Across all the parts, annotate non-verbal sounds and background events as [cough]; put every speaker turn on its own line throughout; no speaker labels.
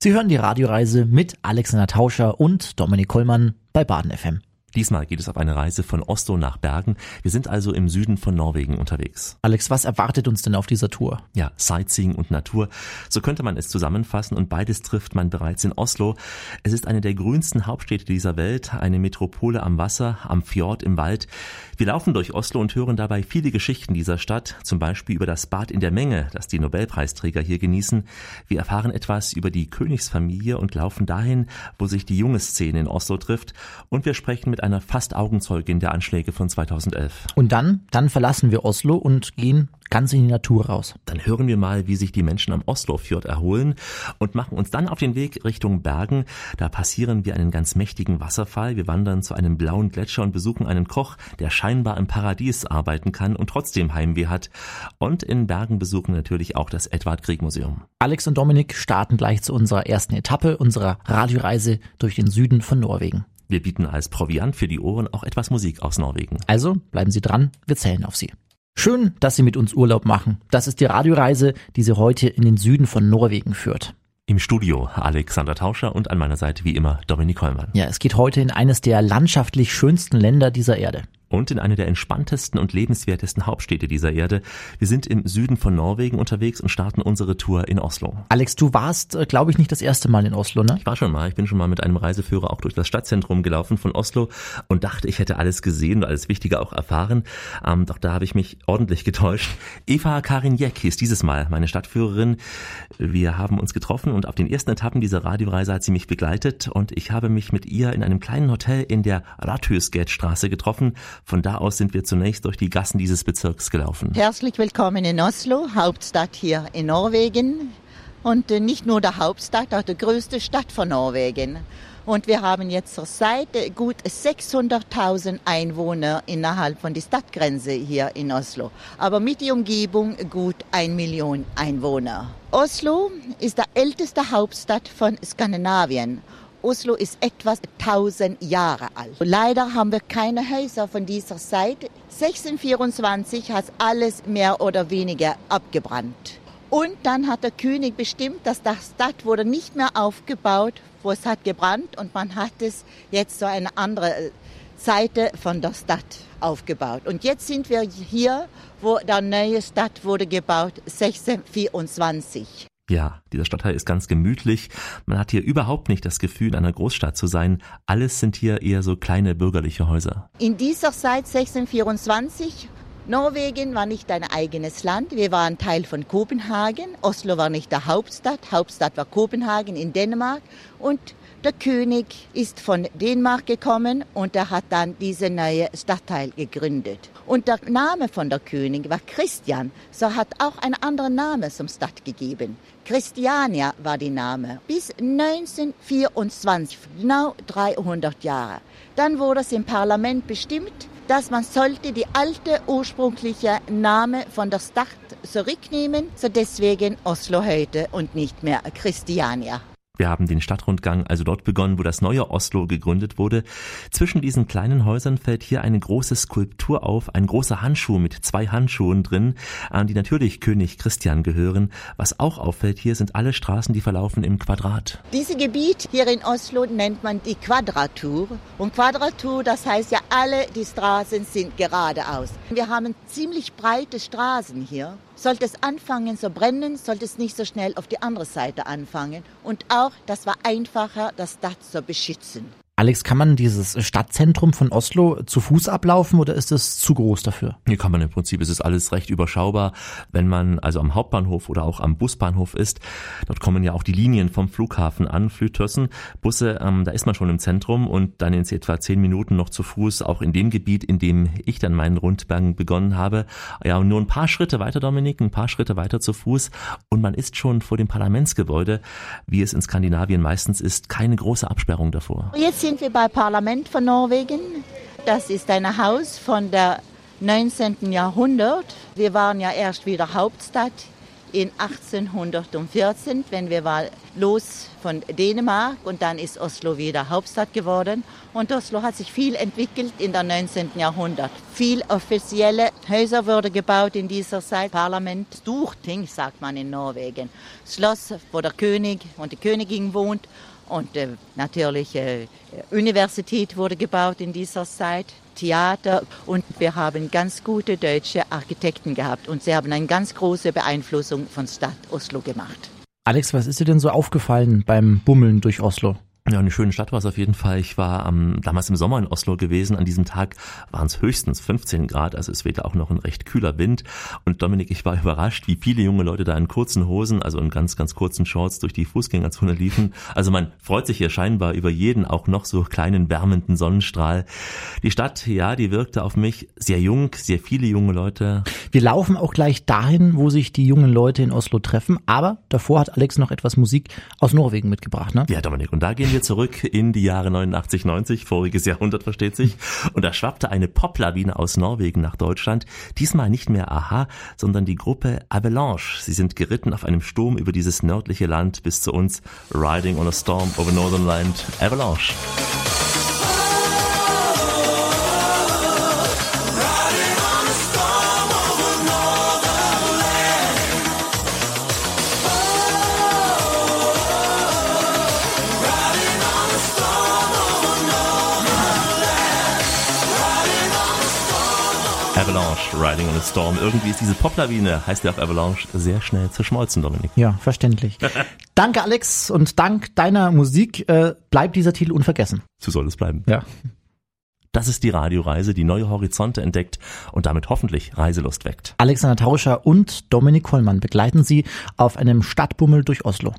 Sie hören die Radioreise mit Alexander Tauscher und Dominik Kollmann bei Baden FM.
Diesmal geht es auf eine Reise von Oslo nach Bergen. Wir sind also im Süden von Norwegen unterwegs.
Alex, was erwartet uns denn auf dieser Tour?
Ja, Sightseeing und Natur. So könnte man es zusammenfassen und beides trifft man bereits in Oslo. Es ist eine der grünsten Hauptstädte dieser Welt, eine Metropole am Wasser, am Fjord, im Wald. Wir laufen durch Oslo und hören dabei viele Geschichten dieser Stadt, zum Beispiel über das Bad in der Menge, das die Nobelpreisträger hier genießen. Wir erfahren etwas über die Königsfamilie und laufen dahin, wo sich die junge Szene in Oslo trifft. Und wir sprechen mit mit einer fast Augenzeugin der Anschläge von 2011.
Und dann, dann verlassen wir Oslo und gehen ganz in die Natur raus.
Dann hören wir mal, wie sich die Menschen am Oslofjord erholen und machen uns dann auf den Weg Richtung Bergen. Da passieren wir einen ganz mächtigen Wasserfall. Wir wandern zu einem blauen Gletscher und besuchen einen Koch, der scheinbar im Paradies arbeiten kann und trotzdem Heimweh hat. Und in Bergen besuchen natürlich auch das Edward Grieg Museum.
Alex und Dominik starten gleich zu unserer ersten Etappe unserer Radioreise durch den Süden von Norwegen.
Wir bieten als Proviant für die Ohren auch etwas Musik aus Norwegen.
Also bleiben Sie dran, wir zählen auf Sie. Schön, dass Sie mit uns Urlaub machen. Das ist die Radioreise, die Sie heute in den Süden von Norwegen führt.
Im Studio Alexander Tauscher und an meiner Seite wie immer Dominik Hollmann.
Ja, es geht heute in eines der landschaftlich schönsten Länder dieser Erde
und in eine der entspanntesten und lebenswertesten Hauptstädte dieser Erde. Wir sind im Süden von Norwegen unterwegs und starten unsere Tour in Oslo.
Alex, du warst, äh, glaube ich, nicht das erste Mal in Oslo, ne?
Ich war schon mal. Ich bin schon mal mit einem Reiseführer auch durch das Stadtzentrum gelaufen von Oslo und dachte, ich hätte alles gesehen und alles Wichtige auch erfahren. Ähm, doch da habe ich mich ordentlich getäuscht. Eva Karin Jeck ist dieses Mal meine Stadtführerin. Wir haben uns getroffen und auf den ersten Etappen dieser Radioreise hat sie mich begleitet und ich habe mich mit ihr in einem kleinen Hotel in der Radhusgatestraße getroffen von da aus sind wir zunächst durch die Gassen dieses Bezirks gelaufen.
Herzlich willkommen in Oslo, Hauptstadt hier in Norwegen. Und äh, nicht nur der Hauptstadt, auch die größte Stadt von Norwegen. Und wir haben jetzt zur Seite gut 600.000 Einwohner innerhalb von der Stadtgrenze hier in Oslo. Aber mit der Umgebung gut ein Million Einwohner. Oslo ist die älteste Hauptstadt von Skandinavien Oslo ist etwas 1000 Jahre alt. Leider haben wir keine Häuser von dieser Zeit. 1624 hat alles mehr oder weniger abgebrannt. Und dann hat der König bestimmt, dass das Stadt wurde nicht mehr aufgebaut, wo es hat gebrannt und man hat es jetzt so eine andere Seite von der Stadt aufgebaut. Und jetzt sind wir hier, wo der neue Stadt wurde gebaut, 1624.
Ja, dieser Stadtteil ist ganz gemütlich. Man hat hier überhaupt nicht das Gefühl, in einer Großstadt zu sein. Alles sind hier eher so kleine bürgerliche Häuser.
In dieser Zeit 1624 Norwegen war nicht ein eigenes Land. Wir waren Teil von Kopenhagen. Oslo war nicht der Hauptstadt. Hauptstadt war Kopenhagen in Dänemark. Und der König ist von Dänemark gekommen und er hat dann diese neue Stadtteil gegründet. Und der Name von der König war Christian, so hat auch ein anderer Name zum Stadt gegeben. Christiania war die Name. Bis 1924, genau 300 Jahre. Dann wurde es im Parlament bestimmt, dass man sollte die alte ursprüngliche Name von der Stadt zurücknehmen, so deswegen Oslo heute und nicht mehr Christiania.
Wir haben den Stadtrundgang also dort begonnen, wo das neue Oslo gegründet wurde. Zwischen diesen kleinen Häusern fällt hier eine große Skulptur auf, ein großer Handschuh mit zwei Handschuhen drin, an die natürlich König Christian gehören. Was auch auffällt hier sind alle Straßen, die verlaufen im Quadrat.
Dieses Gebiet hier in Oslo nennt man die Quadratur. Und Quadratur, das heißt ja, alle die Straßen sind geradeaus. Wir haben ziemlich breite Straßen hier. Sollte es anfangen zu brennen, sollte es nicht so schnell auf die andere Seite anfangen. Und auch, das war einfacher, das Stadt zu beschützen.
Alex, kann man dieses Stadtzentrum von Oslo zu Fuß ablaufen oder ist es zu groß dafür?
Hier kann man im Prinzip, es ist alles recht überschaubar. Wenn man also am Hauptbahnhof oder auch am Busbahnhof ist, dort kommen ja auch die Linien vom Flughafen an, Flytössen, Busse, ähm, da ist man schon im Zentrum und dann in etwa zehn Minuten noch zu Fuß, auch in dem Gebiet, in dem ich dann meinen Rundgang begonnen habe. Ja, und nur ein paar Schritte weiter, Dominik, ein paar Schritte weiter zu Fuß und man ist schon vor dem Parlamentsgebäude, wie es in Skandinavien meistens ist, keine große Absperrung davor.
Jetzt sind wir beim Parlament von Norwegen. Das ist ein Haus von der 19. Jahrhundert. Wir waren ja erst wieder Hauptstadt in 1814, wenn wir waren los von Dänemark und dann ist Oslo wieder Hauptstadt geworden. Und Oslo hat sich viel entwickelt in der 19. Jahrhundert. Viel offizielle Häuser wurden gebaut in dieser Zeit. Parlament, Storting sagt man in Norwegen. Schloss, wo der König und die Königin wohnt. Und äh, natürlich äh, Universität wurde gebaut in dieser Zeit. Theater und wir haben ganz gute deutsche Architekten gehabt und sie haben eine ganz große Beeinflussung von Stadt Oslo gemacht.
Alex, was ist dir denn so aufgefallen beim Bummeln durch Oslo?
Ja, eine schöne Stadt war es auf jeden Fall. Ich war ähm, damals im Sommer in Oslo gewesen. An diesem Tag waren es höchstens 15 Grad, also es wehte auch noch ein recht kühler Wind. Und Dominik, ich war [laughs] überrascht, wie viele junge Leute da in kurzen Hosen, also in ganz, ganz kurzen Shorts durch die Fußgängerzone liefen. Also man freut sich hier scheinbar über jeden auch noch so kleinen wärmenden Sonnenstrahl. Die Stadt, ja, die wirkte auf mich sehr jung, sehr viele junge Leute.
Wir laufen auch gleich dahin, wo sich die jungen Leute in Oslo treffen. Aber davor hat Alex noch etwas Musik aus Norwegen mitgebracht, ne?
Ja, Dominik, und da gehen wir wir zurück in die Jahre 89, 90, voriges Jahrhundert versteht sich. Und da schwappte eine Poplawine aus Norwegen nach Deutschland. Diesmal nicht mehr Aha, sondern die Gruppe Avalanche. Sie sind geritten auf einem Sturm über dieses nördliche Land bis zu uns. Riding on a Storm over Northern Land. Avalanche. Riding on a Storm. Irgendwie ist diese Poplawine, heißt ja auch Avalanche, sehr schnell zerschmolzen, Dominik.
Ja, verständlich. [laughs] Danke, Alex, und dank deiner Musik äh, bleibt dieser Titel unvergessen.
So soll es bleiben.
Ja.
Das ist die Radioreise, die neue Horizonte entdeckt und damit hoffentlich Reiselust weckt.
Alexander Tauscher und Dominik Kollmann begleiten Sie auf einem Stadtbummel durch Oslo.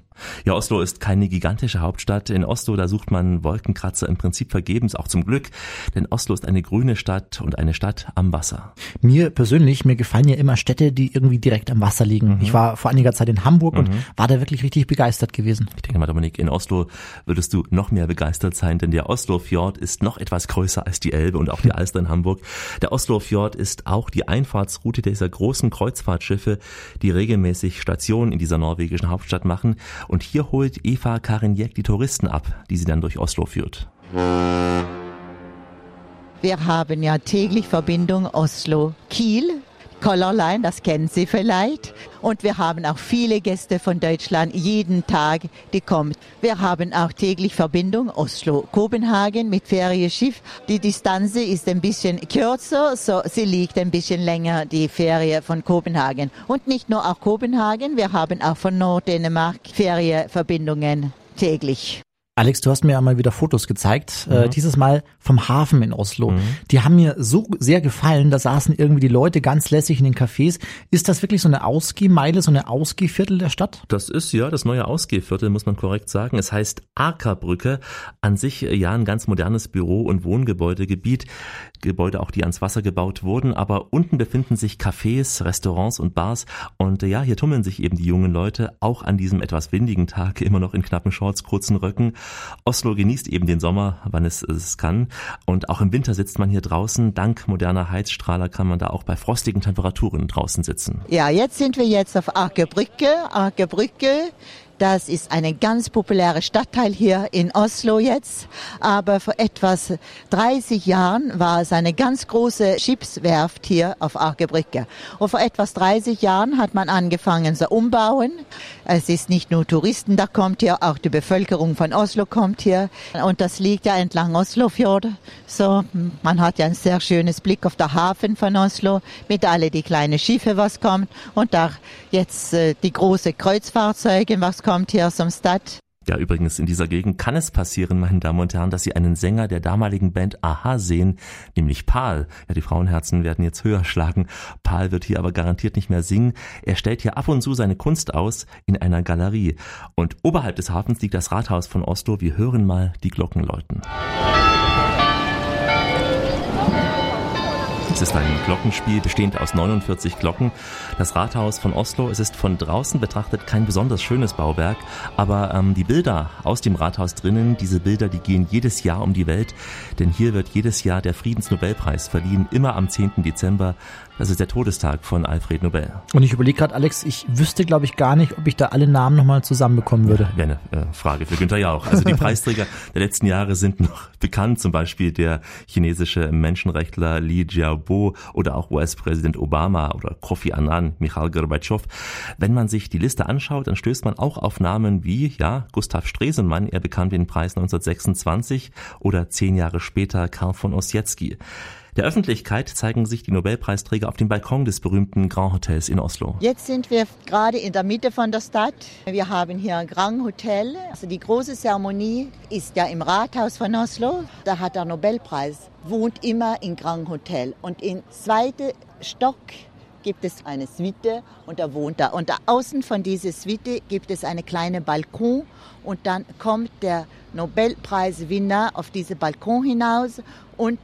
Ja, Oslo ist keine gigantische Hauptstadt. In Oslo, da sucht man Wolkenkratzer im Prinzip vergebens, auch zum Glück. Denn Oslo ist eine grüne Stadt und eine Stadt am Wasser.
Mir persönlich, mir gefallen ja immer Städte, die irgendwie direkt am Wasser liegen. Mhm. Ich war vor einiger Zeit in Hamburg mhm. und war da wirklich richtig begeistert gewesen.
Ich denke mal, Dominik, in Oslo würdest du noch mehr begeistert sein, denn der Oslo-Fjord ist noch etwas größer als die Elbe und auch die [laughs] Alster in Hamburg. Der Oslo-Fjord ist auch die Einfahrtsroute dieser großen Kreuzfahrtschiffe, die regelmäßig Stationen in dieser norwegischen Hauptstadt machen. Und hier holt Eva Karinjek die Touristen ab, die sie dann durch Oslo führt.
Wir haben ja täglich Verbindung Oslo-Kiel Color Line, das kennen Sie vielleicht. Und wir haben auch viele Gäste von Deutschland jeden Tag, die kommen. Wir haben auch täglich Verbindung Oslo-Kopenhagen mit Ferienschiff. Die Distanz ist ein bisschen kürzer, so sie liegt ein bisschen länger, die Ferie von Kopenhagen. Und nicht nur auch Kopenhagen, wir haben auch von Norddänemark Ferienverbindungen täglich.
Alex, du hast mir ja mal wieder Fotos gezeigt, äh, mhm. äh, dieses Mal vom Hafen in Oslo. Mhm. Die haben mir so sehr gefallen, da saßen irgendwie die Leute ganz lässig in den Cafés. Ist das wirklich so eine Ausgehmeile, so eine Ausgehviertel der Stadt?
Das ist ja das neue Ausgehviertel, muss man korrekt sagen. Es heißt Akerbrücke, an sich äh, ja ein ganz modernes Büro- und Wohngebäudegebiet. Gebäude auch, die ans Wasser gebaut wurden, aber unten befinden sich Cafés, Restaurants und Bars und äh, ja, hier tummeln sich eben die jungen Leute, auch an diesem etwas windigen Tag, [laughs] immer noch in knappen Shorts, kurzen Röcken Oslo genießt eben den Sommer, wann es es kann. Und auch im Winter sitzt man hier draußen. Dank moderner Heizstrahler kann man da auch bei frostigen Temperaturen draußen sitzen.
Ja, jetzt sind wir jetzt auf Akerbrücke. Akerbrücke das ist eine ganz populäre Stadtteil hier in Oslo jetzt. Aber vor etwas 30 Jahren war es eine ganz große Schiffswerft hier auf Argebrücke. Und vor etwas 30 Jahren hat man angefangen zu umbauen. Es ist nicht nur Touristen, da kommt hier, auch die Bevölkerung von Oslo kommt hier. Und das liegt ja entlang Oslofjord. So, man hat ja ein sehr schönes Blick auf den Hafen von Oslo mit alle die kleinen Schiffe, was kommt. Und da jetzt äh, die große Kreuzfahrzeuge, was kommt kommt hier aus dem Stadt.
Ja, übrigens, in dieser Gegend kann es passieren, meine Damen und Herren, dass Sie einen Sänger der damaligen Band Aha sehen, nämlich Paul. Ja, die Frauenherzen werden jetzt höher schlagen. Paul wird hier aber garantiert nicht mehr singen. Er stellt hier ab und zu seine Kunst aus in einer Galerie. Und oberhalb des Hafens liegt das Rathaus von Oslo. Wir hören mal die Glocken läuten. Es ist ein Glockenspiel bestehend aus 49 Glocken. Das Rathaus von Oslo, es ist von draußen betrachtet kein besonders schönes Bauwerk, aber ähm, die Bilder aus dem Rathaus drinnen, diese Bilder, die gehen jedes Jahr um die Welt, denn hier wird jedes Jahr der Friedensnobelpreis verliehen, immer am 10. Dezember. Das ist der Todestag von Alfred Nobel.
Und ich überlege gerade, Alex, ich wüsste, glaube ich, gar nicht, ob ich da alle Namen nochmal zusammenbekommen würde.
Ja, Wäre eine äh, Frage für Günther Jauch. Also die [laughs] Preisträger der letzten Jahre sind noch bekannt, zum Beispiel der chinesische Menschenrechtler Li Jiabo oder auch US-Präsident Obama oder Kofi Annan, Michail Gorbatschow. Wenn man sich die Liste anschaut, dann stößt man auch auf Namen wie, ja, Gustav Stresemann, er bekam den Preis 1926 oder zehn Jahre später Karl von Ossietzky. Der Öffentlichkeit zeigen sich die Nobelpreisträger auf dem Balkon des berühmten Grand Hotels in Oslo.
Jetzt sind wir gerade in der Mitte von der Stadt. Wir haben hier ein Grand Hotel. Also die große Zeremonie ist ja im Rathaus von Oslo. Da hat der Nobelpreis wohnt immer im Grand Hotel und im zweiten Stock gibt es eine Suite und er wohnt da. Und da außen von dieser Suite gibt es eine kleine Balkon und dann kommt der Nobelpreiswinner auf diesen Balkon hinaus und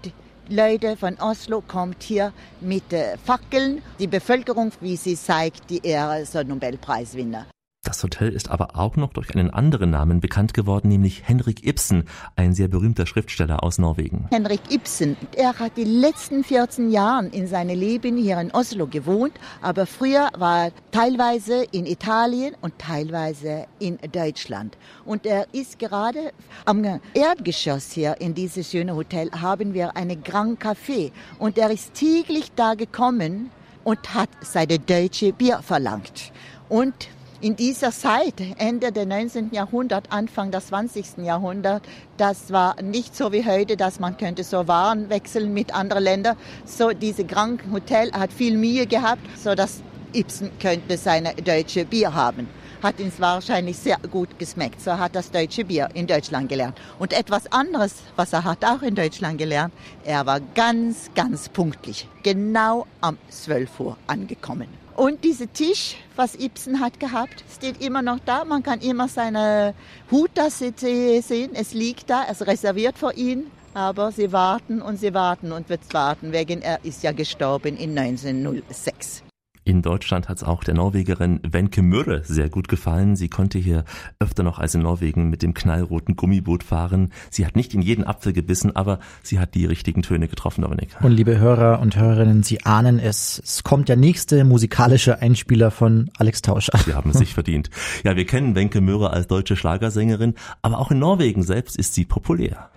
Leute von Oslo kommt hier mit äh, Fackeln. Die Bevölkerung, wie sie zeigt, die Ehre der Nobelpreiswinner.
Das Hotel ist aber auch noch durch einen anderen Namen bekannt geworden, nämlich Henrik Ibsen, ein sehr berühmter Schriftsteller aus Norwegen.
Henrik Ibsen, er hat die letzten 14 Jahre in seinem Leben hier in Oslo gewohnt, aber früher war er teilweise in Italien und teilweise in Deutschland. Und er ist gerade am Erdgeschoss hier in dieses schöne Hotel haben wir eine Grand Café und er ist täglich da gekommen und hat seine deutsche Bier verlangt. Und in dieser Zeit, Ende des 19. Jahrhunderts, Anfang des 20. Jahrhunderts, das war nicht so wie heute, dass man könnte so Waren wechseln mit anderen Ländern. So diese Grand Hotel hat viel Mühe gehabt, so dass Ibsen könnte seine deutsche Bier haben. Hat ihn wahrscheinlich sehr gut geschmeckt. So hat das deutsche Bier in Deutschland gelernt. Und etwas anderes, was er hat auch in Deutschland gelernt, er war ganz, ganz punktlich. Genau am 12 Uhr angekommen. Und dieser Tisch, was Ibsen hat gehabt, steht immer noch da. Man kann immer seine Hut da sehen. Es liegt da, es ist reserviert für ihn. Aber sie warten und sie warten und wird warten, wegen er ist ja gestorben in 1906.
In Deutschland hat es auch der Norwegerin Wenke Mürre sehr gut gefallen. Sie konnte hier öfter noch als in Norwegen mit dem knallroten Gummiboot fahren. Sie hat nicht in jeden Apfel gebissen, aber sie hat die richtigen Töne getroffen, Dominik.
Und liebe Hörer und Hörerinnen, Sie ahnen es, es kommt der nächste musikalische Einspieler von Alex Tauscher.
Sie haben es sich verdient. Ja, wir kennen Wenke Mürre als deutsche Schlagersängerin, aber auch in Norwegen selbst ist sie populär.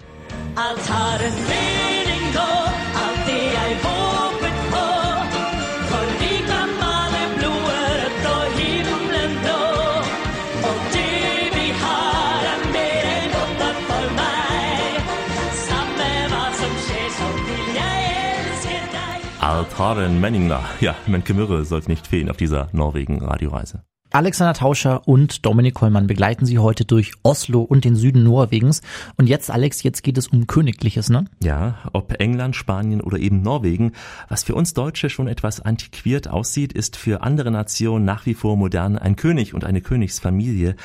Als Altaren Menningler. Ja, Menke Mürre sollte nicht fehlen auf dieser Norwegen-Radioreise.
Alexander Tauscher und Dominik Kollmann begleiten Sie heute durch Oslo und den Süden Norwegens. Und jetzt, Alex, jetzt geht es um Königliches, ne?
Ja, ob England, Spanien oder eben Norwegen. Was für uns Deutsche schon etwas antiquiert aussieht, ist für andere Nationen nach wie vor modern ein König und eine Königsfamilie.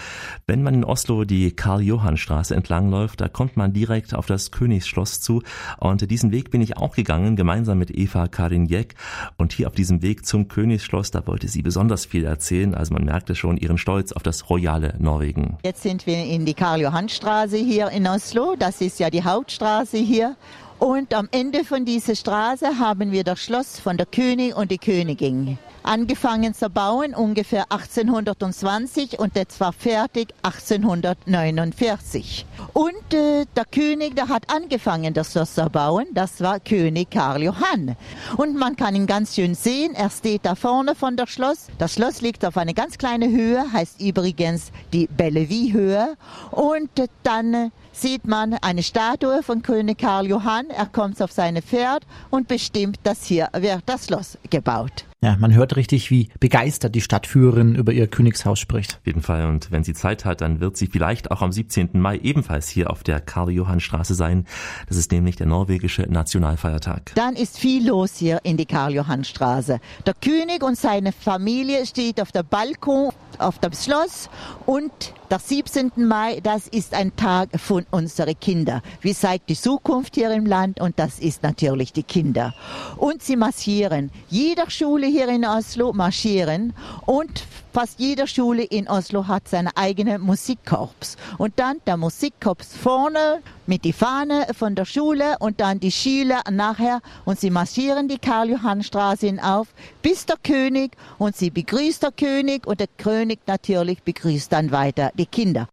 Wenn man in Oslo die Karl-Johann-Straße entlangläuft, da kommt man direkt auf das Königsschloss zu. Und diesen Weg bin ich auch gegangen, gemeinsam mit Eva Karin Jeck. Und hier auf diesem Weg zum Königsschloss, da wollte sie besonders viel erzählen. Also man merkte schon ihren Stolz auf das royale Norwegen.
Jetzt sind wir in die Karl-Johann-Straße hier in Oslo. Das ist ja die Hauptstraße hier. Und am Ende von dieser Straße haben wir das Schloss von der König und die Königin angefangen zu bauen, ungefähr 1820 und das war fertig 1849. Und äh, der König, der hat angefangen, das Schloss zu bauen, das war König Karl Johann. Und man kann ihn ganz schön sehen, er steht da vorne von der Schloss. Das Schloss liegt auf eine ganz kleine Höhe, heißt übrigens die Bellevue-Höhe. Und äh, dann sieht man eine Statue von König Karl Johann. Er kommt auf seine Pferd und bestimmt, dass hier wird das Schloss gebaut.
Ja, man hört richtig, wie begeistert die Stadtführerin über ihr Königshaus spricht.
Auf jeden Fall. Und wenn sie Zeit hat, dann wird sie vielleicht auch am 17. Mai ebenfalls hier auf der Karl-Johann-Straße sein. Das ist nämlich der norwegische Nationalfeiertag.
Dann ist viel los hier in die Karl-Johann-Straße. Der König und seine Familie steht auf der Balkon auf dem Schloss und Der 17. Mai, das ist ein Tag von unseren Kindern. Wie zeigt die Zukunft hier im Land und das ist natürlich die Kinder. Und sie marschieren. Jeder Schule hier in Oslo marschieren und fast jede Schule in Oslo hat seine eigene Musikkorps. Und dann der Musikkorps vorne mit die Fahne von der Schule und dann die Schüler nachher und sie marschieren die Karl-Johann-Straße hinauf bis der König und sie begrüßt der König und der König natürlich begrüßt dann weiter die Kinder.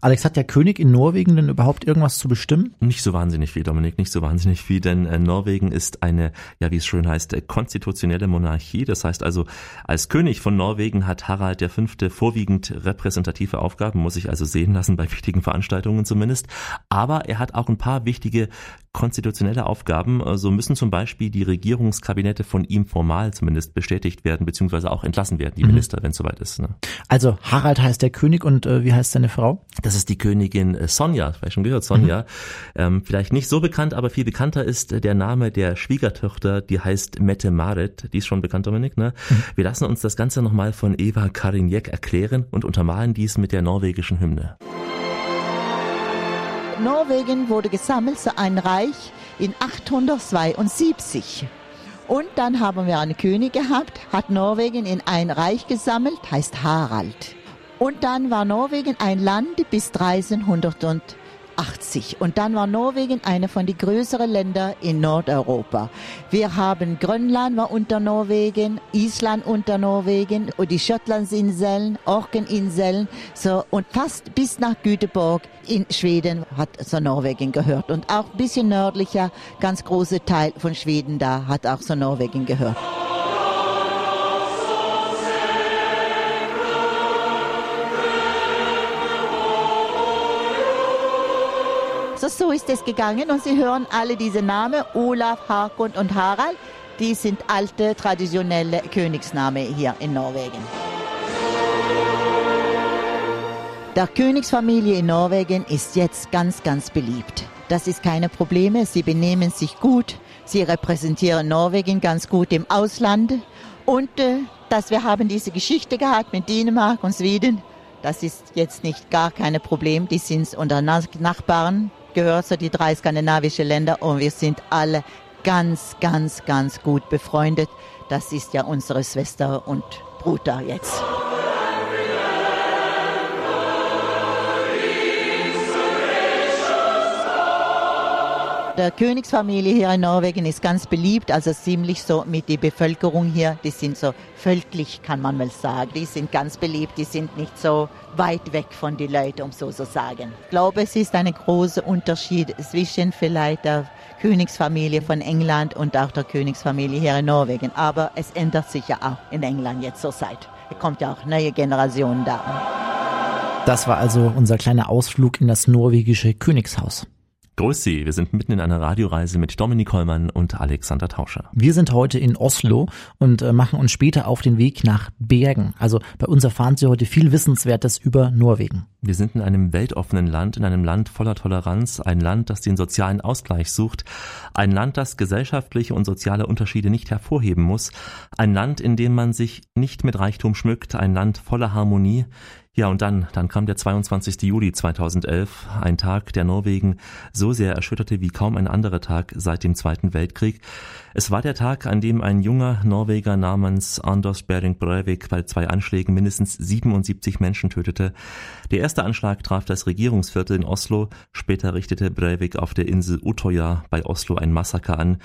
Alex, hat der König in Norwegen denn überhaupt irgendwas zu bestimmen?
Nicht so wahnsinnig viel, Dominik, nicht so wahnsinnig viel, denn äh, Norwegen ist eine, ja wie es schön heißt, äh, konstitutionelle Monarchie. Das heißt also, als König von Norwegen hat Harald V. vorwiegend repräsentative Aufgaben, muss ich also sehen lassen, bei wichtigen Veranstaltungen zumindest. Aber er hat auch ein paar wichtige konstitutionelle Aufgaben. So also müssen zum Beispiel die Regierungskabinette von ihm formal zumindest bestätigt werden, beziehungsweise auch entlassen werden, die mhm. Minister, wenn es soweit ist. Ne?
Also Harald heißt der König und äh, wie heißt seine Frau?
Das ist die Königin äh, Sonja, vielleicht schon gehört, Sonja. Mhm. Ähm, vielleicht nicht so bekannt, aber viel bekannter ist äh, der Name der Schwiegertochter, die heißt Mette Marit. Die ist schon bekannt, Dominik. Ne? Mhm. Wir lassen uns das Ganze nochmal von Eva Karinjek erklären und untermalen dies mit der norwegischen Hymne.
Norwegen wurde gesammelt zu ein Reich in 872. Und dann haben wir einen König gehabt, hat Norwegen in ein Reich gesammelt, heißt Harald. Und dann war Norwegen ein Land bis 1300 und 80. Und dann war Norwegen eine von den größeren Ländern in Nordeuropa. Wir haben Grönland war unter Norwegen, Island unter Norwegen und die Schottlandsinseln, Orkeninseln, so und fast bis nach Göteborg in Schweden hat so Norwegen gehört und auch ein bisschen nördlicher, ganz große Teil von Schweden da hat auch so Norwegen gehört. Also so ist es gegangen und Sie hören alle diese Namen, Olaf, Hakon und Harald, die sind alte traditionelle Königsnamen hier in Norwegen. Der Königsfamilie in Norwegen ist jetzt ganz, ganz beliebt. Das ist keine Probleme, sie benehmen sich gut, sie repräsentieren Norwegen ganz gut im Ausland. Und äh, dass wir haben diese Geschichte gehabt mit Dänemark und Schweden, das ist jetzt nicht gar kein Problem, die sind unter Nachbarn, gehört zu die drei skandinavischen Länder und wir sind alle ganz, ganz, ganz gut befreundet. Das ist ja unsere Schwester und Bruder jetzt. Der Königsfamilie hier in Norwegen ist ganz beliebt, also ziemlich so mit der Bevölkerung hier. Die sind so völklich, kann man mal sagen. Die sind ganz beliebt, die sind nicht so weit weg von den Leuten, um so zu sagen. Ich glaube, es ist ein großer Unterschied zwischen vielleicht der Königsfamilie von England und auch der Königsfamilie hier in Norwegen. Aber es ändert sich ja auch in England jetzt zur Zeit. Es kommt ja auch neue Generationen da.
Das war also unser kleiner Ausflug in das norwegische Königshaus.
Grüß Sie, wir sind mitten in einer Radioreise mit Dominik Hollmann und Alexander Tauscher.
Wir sind heute in Oslo und äh, machen uns später auf den Weg nach Bergen. Also bei uns erfahren Sie heute viel Wissenswertes über Norwegen.
Wir sind in einem weltoffenen Land, in einem Land voller Toleranz, ein Land, das den sozialen Ausgleich sucht, ein Land, das gesellschaftliche und soziale Unterschiede nicht hervorheben muss, ein Land, in dem man sich nicht mit Reichtum schmückt, ein Land voller Harmonie, ja, und dann, dann kam der 22. Juli 2011, ein Tag, der Norwegen so sehr erschütterte wie kaum ein anderer Tag seit dem Zweiten Weltkrieg. Es war der Tag, an dem ein junger Norweger namens Anders Behring Breivik bei zwei Anschlägen mindestens 77 Menschen tötete. Der erste Anschlag traf das Regierungsviertel in Oslo, später richtete Breivik auf der Insel Utøya bei Oslo ein Massaker an.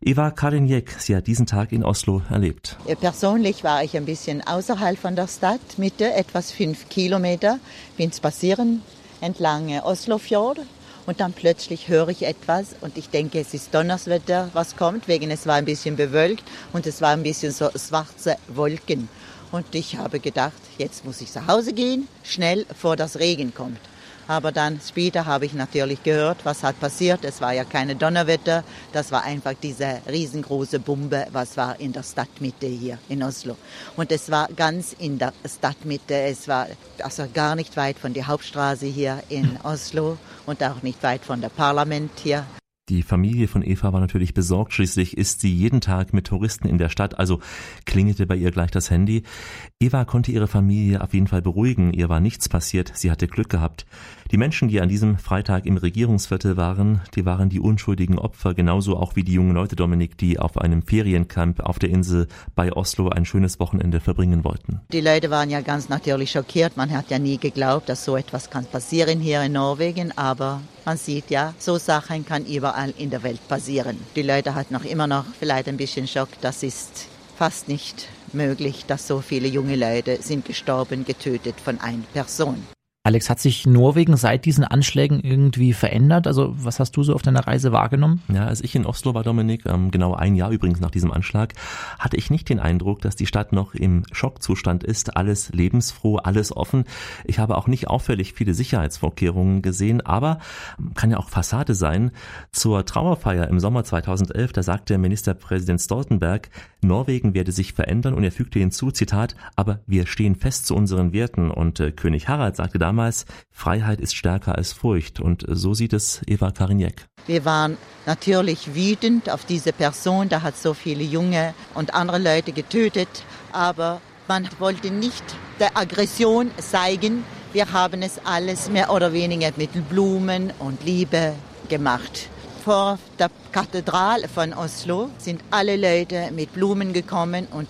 Eva Karinjek, sie hat diesen Tag in Oslo erlebt.
Persönlich war ich ein bisschen außerhalb von der Stadt, Mitte, etwas fünf Kilometer, bin spazieren entlang Oslofjord und dann plötzlich höre ich etwas und ich denke, es ist Donnerswetter, was kommt, wegen es war ein bisschen bewölkt und es war ein bisschen so schwarze Wolken. Und ich habe gedacht, jetzt muss ich zu Hause gehen, schnell, vor das Regen kommt. Aber dann später habe ich natürlich gehört, was hat passiert. Es war ja keine Donnerwetter, das war einfach diese riesengroße Bombe, was war in der Stadtmitte hier in Oslo. Und es war ganz in der Stadtmitte, es war also gar nicht weit von der Hauptstraße hier in Oslo und auch nicht weit von der Parlament hier.
Die Familie von Eva war natürlich besorgt. Schließlich ist sie jeden Tag mit Touristen in der Stadt, also klingelte bei ihr gleich das Handy. Eva konnte ihre Familie auf jeden Fall beruhigen. Ihr war nichts passiert. Sie hatte Glück gehabt. Die Menschen, die an diesem Freitag im Regierungsviertel waren, die waren die unschuldigen Opfer, genauso auch wie die jungen Leute, Dominik, die auf einem Feriencamp auf der Insel bei Oslo ein schönes Wochenende verbringen wollten.
Die Leute waren ja ganz natürlich schockiert. Man hat ja nie geglaubt, dass so etwas kann passieren hier in Norwegen, aber man sieht ja, so Sachen kann überall in der Welt passieren. Die Leute hatten noch immer noch vielleicht ein bisschen Schock. Das ist fast nicht möglich, dass so viele junge Leute sind gestorben, getötet von einer Person.
Alex, hat sich Norwegen seit diesen Anschlägen irgendwie verändert? Also was hast du so auf deiner Reise wahrgenommen?
Ja, als ich in Oslo war, Dominik, ähm, genau ein Jahr übrigens nach diesem Anschlag, hatte ich nicht den Eindruck, dass die Stadt noch im Schockzustand ist. Alles lebensfroh, alles offen. Ich habe auch nicht auffällig viele Sicherheitsvorkehrungen gesehen, aber kann ja auch Fassade sein. Zur Trauerfeier im Sommer 2011, da sagte Ministerpräsident Stoltenberg, Norwegen werde sich verändern und er fügte hinzu, Zitat, aber wir stehen fest zu unseren Werten und äh, König Harald sagte damals, damals, Freiheit ist stärker als Furcht. Und so sieht es Eva Kariniek.
Wir waren natürlich wütend auf diese Person. Da hat so viele junge und andere Leute getötet. Aber man wollte nicht der Aggression zeigen. Wir haben es alles mehr oder weniger mit Blumen und Liebe gemacht. Vor der Kathedrale von Oslo sind alle Leute mit Blumen gekommen und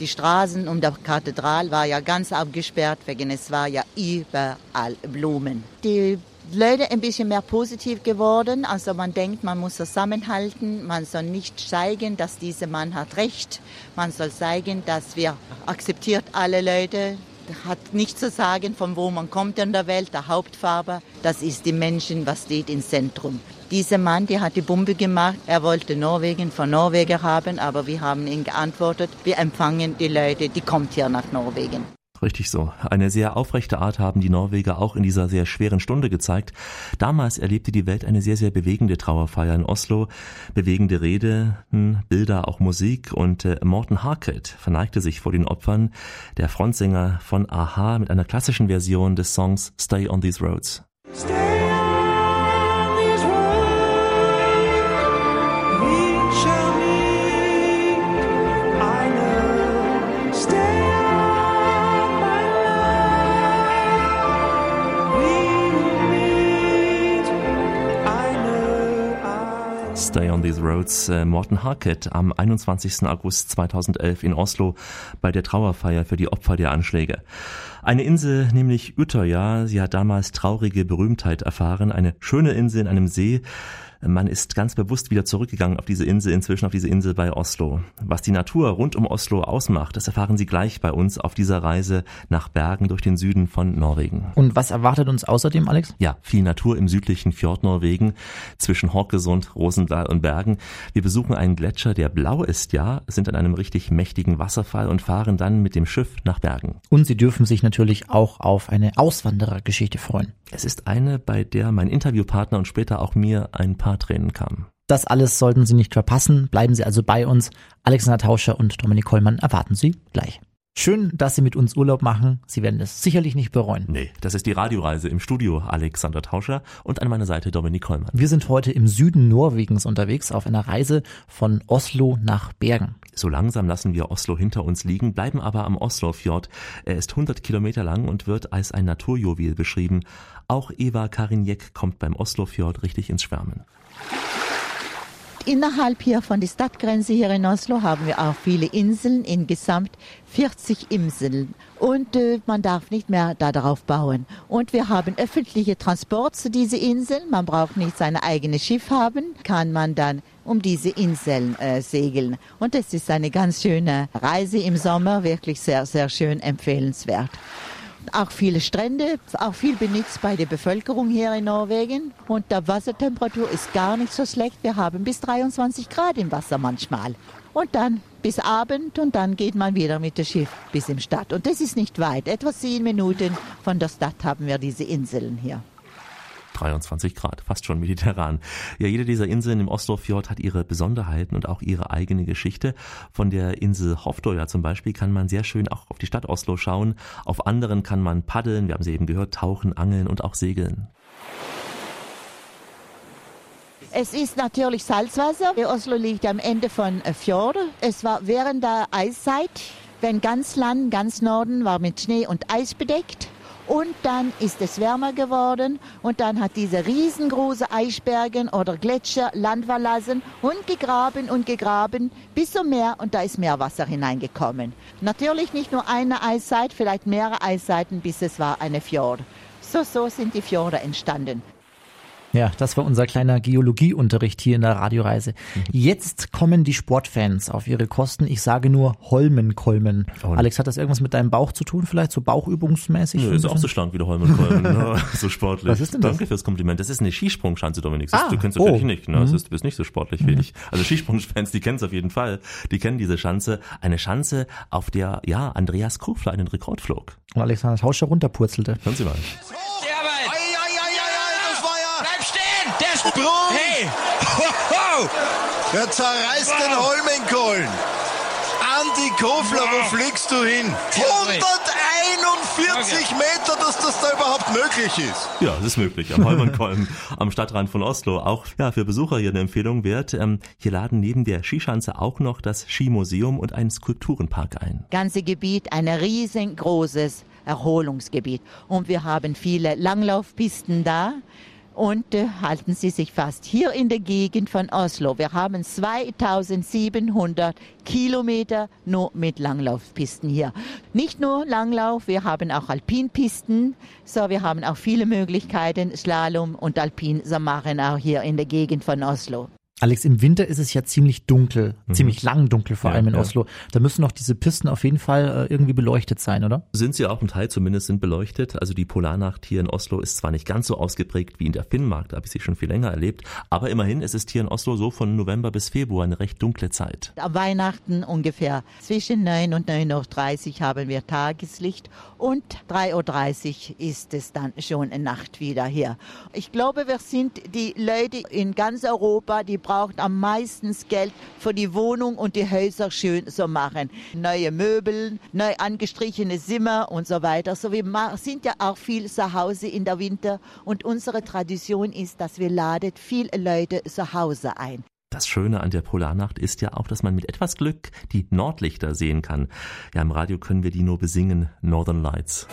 die Straßen um der Kathedral war ja ganz abgesperrt, wegen es war ja überall Blumen. Die Leute ein bisschen mehr positiv geworden. Also man denkt, man muss zusammenhalten. Man soll nicht zeigen, dass dieser Mann hat Recht. Man soll zeigen, dass wir akzeptiert alle Leute. Hat nichts zu sagen, von wo man kommt in der Welt. Der Hauptfarbe, das ist die Menschen, was steht im Zentrum. Dieser Mann, der hat die Bombe gemacht. Er wollte Norwegen von Norweger haben, aber wir haben ihm geantwortet, wir empfangen die Leute, die kommt hier nach Norwegen.
Richtig so. Eine sehr aufrechte Art haben die Norweger auch in dieser sehr schweren Stunde gezeigt. Damals erlebte die Welt eine sehr, sehr bewegende Trauerfeier in Oslo. Bewegende Rede, Bilder, auch Musik und äh, Morten Harket verneigte sich vor den Opfern. Der Frontsänger von Aha mit einer klassischen Version des Songs Stay on These Roads. Stay Stay on These Roads, äh, Morten Harket am 21. August 2011 in Oslo bei der Trauerfeier für die Opfer der Anschläge. Eine Insel, nämlich Utøya, sie hat damals traurige Berühmtheit erfahren, eine schöne Insel in einem See, man ist ganz bewusst wieder zurückgegangen auf diese Insel, inzwischen auf diese Insel bei Oslo. Was die Natur rund um Oslo ausmacht, das erfahren Sie gleich bei uns auf dieser Reise nach Bergen durch den Süden von Norwegen.
Und was erwartet uns außerdem, Alex?
Ja, viel Natur im südlichen Fjord Norwegen zwischen Horkesund, Rosendal und Bergen. Wir besuchen einen Gletscher, der blau ist, ja, sind an einem richtig mächtigen Wasserfall und fahren dann mit dem Schiff nach Bergen.
Und Sie dürfen sich natürlich auch auf eine Auswanderergeschichte freuen.
Es ist eine, bei der mein Interviewpartner und später auch mir ein paar Tränen kamen.
Das alles sollten Sie nicht verpassen. Bleiben Sie also bei uns. Alexander Tauscher und Dominik Kollmann erwarten Sie gleich. Schön, dass Sie mit uns Urlaub machen. Sie werden es sicherlich nicht bereuen.
Nee, das ist die Radioreise im Studio Alexander Tauscher und an meiner Seite Dominik Kollmann.
Wir sind heute im Süden Norwegens unterwegs auf einer Reise von Oslo nach Bergen.
So langsam lassen wir Oslo hinter uns liegen, bleiben aber am Oslofjord. Er ist 100 Kilometer lang und wird als ein Naturjuwel beschrieben. Auch Eva Karinjek kommt beim Oslofjord richtig ins Schwärmen.
Innerhalb hier von der Stadtgrenze hier in Oslo haben wir auch viele Inseln, insgesamt 40 Inseln. Und äh, man darf nicht mehr da darauf bauen. Und wir haben öffentliche Transport zu diesen Inseln. Man braucht nicht sein eigenes Schiff haben, kann man dann um diese Inseln äh, segeln. Und es ist eine ganz schöne Reise im Sommer, wirklich sehr, sehr schön empfehlenswert auch viele Strände, auch viel benutzt bei der Bevölkerung hier in Norwegen. Und der Wassertemperatur ist gar nicht so schlecht. Wir haben bis 23 Grad im Wasser manchmal. Und dann bis Abend und dann geht man wieder mit dem Schiff bis im Stadt. Und das ist nicht weit. Etwa zehn Minuten von der Stadt haben wir diese Inseln hier.
23 Grad, fast schon mediterran. Ja, jede dieser Inseln im Oslofjord hat ihre Besonderheiten und auch ihre eigene Geschichte. Von der Insel Hofdoja zum Beispiel kann man sehr schön auch auf die Stadt Oslo schauen. Auf anderen kann man paddeln, wir haben sie eben gehört, tauchen, angeln und auch segeln.
Es ist natürlich Salzwasser. Oslo liegt am Ende von Fjord. Es war während der Eiszeit, wenn ganz Land, ganz Norden war mit Schnee und Eis bedeckt. Und dann ist es wärmer geworden und dann hat diese riesengroße Eisbergen oder Gletscher Land verlassen und gegraben und gegraben bis zum Meer und da ist Meerwasser hineingekommen. Natürlich nicht nur eine Eiszeit, vielleicht mehrere Eiszeiten, bis es war eine Fjord. So, so sind die Fjorde entstanden.
Ja, das war unser kleiner Geologieunterricht hier in der Radioreise. Jetzt kommen die Sportfans auf ihre Kosten. Ich sage nur Holmenkolmen. Oh. Alex, hat das irgendwas mit deinem Bauch zu tun? Vielleicht so bauchübungsmäßig?
Nö, ist auch so schlank wie der Holmenkolmen. ne? [laughs] So sportlich.
Was ist denn das?
Danke fürs Kompliment. Das ist eine Skisprungschanze, Dominik.
Ah,
du kennst
oh.
natürlich nicht. Ne? Das
Mhm.
ist, du bist nicht so sportlich wie ich. Also Skisprungfans, die kennen es auf jeden Fall. Die kennen diese Schanze. Eine Schanze, auf der, ja, Andreas Krugler einen Rekord flog.
Und Alexander Tauscher runterpurzelte.
Hören Sie mal.
Sprung. Hey!
Hoho! Der zerreißt den Holmenkollen. Andi Kofler, wo fliegst du hin? 141 Meter, dass das da überhaupt möglich ist.
Ja, es ist möglich. Am Holmenkollen, [laughs] am Stadtrand von Oslo. Auch ja, für Besucher hier eine Empfehlung wert. Ähm, hier laden neben der Skischanze auch noch das Skimuseum und ein Skulpturenpark ein.
ganze Gebiet ein riesengroßes Erholungsgebiet. Und wir haben viele Langlaufpisten da. Und äh, halten Sie sich fast, hier in der Gegend von Oslo, wir haben 2700 Kilometer nur mit Langlaufpisten hier. Nicht nur Langlauf, wir haben auch Alpinpisten. So, wir haben auch viele Möglichkeiten, Slalom und Alpin machen, auch hier in der Gegend von Oslo.
Alex, im Winter ist es ja ziemlich dunkel, ziemlich lang dunkel, vor
Ja,
allem in
ja.
Oslo. Da müssen doch diese Pisten auf jeden Fall äh, irgendwie beleuchtet sein, oder?
Sind sie auch ein Teil zumindest sind beleuchtet. Also die Polarnacht hier in Oslo ist zwar nicht ganz so ausgeprägt wie in der Finnmark, da habe ich sie schon viel länger erlebt, aber immerhin es ist hier in Oslo so von November bis Februar eine recht dunkle Zeit.
Am Weihnachten ungefähr zwischen 9 und 9.30 Uhr haben wir Tageslicht und 3.30 Uhr ist es dann schon Nacht wieder hier. Ich glaube, wir sind die Leute in ganz Europa, die brauchen am meisten Geld für die Wohnung und die Häuser schön zu machen. Neue Möbel, neu angestrichene Zimmer und so weiter. So wir sind ja auch viel zu Hause in der Winter und unsere Tradition ist, dass wir laden viele Leute zu Hause ein.
Das Schöne an der Polarnacht ist ja auch, dass man mit etwas Glück die Nordlichter sehen kann. Ja, im Radio können wir die nur besingen, Northern Lights.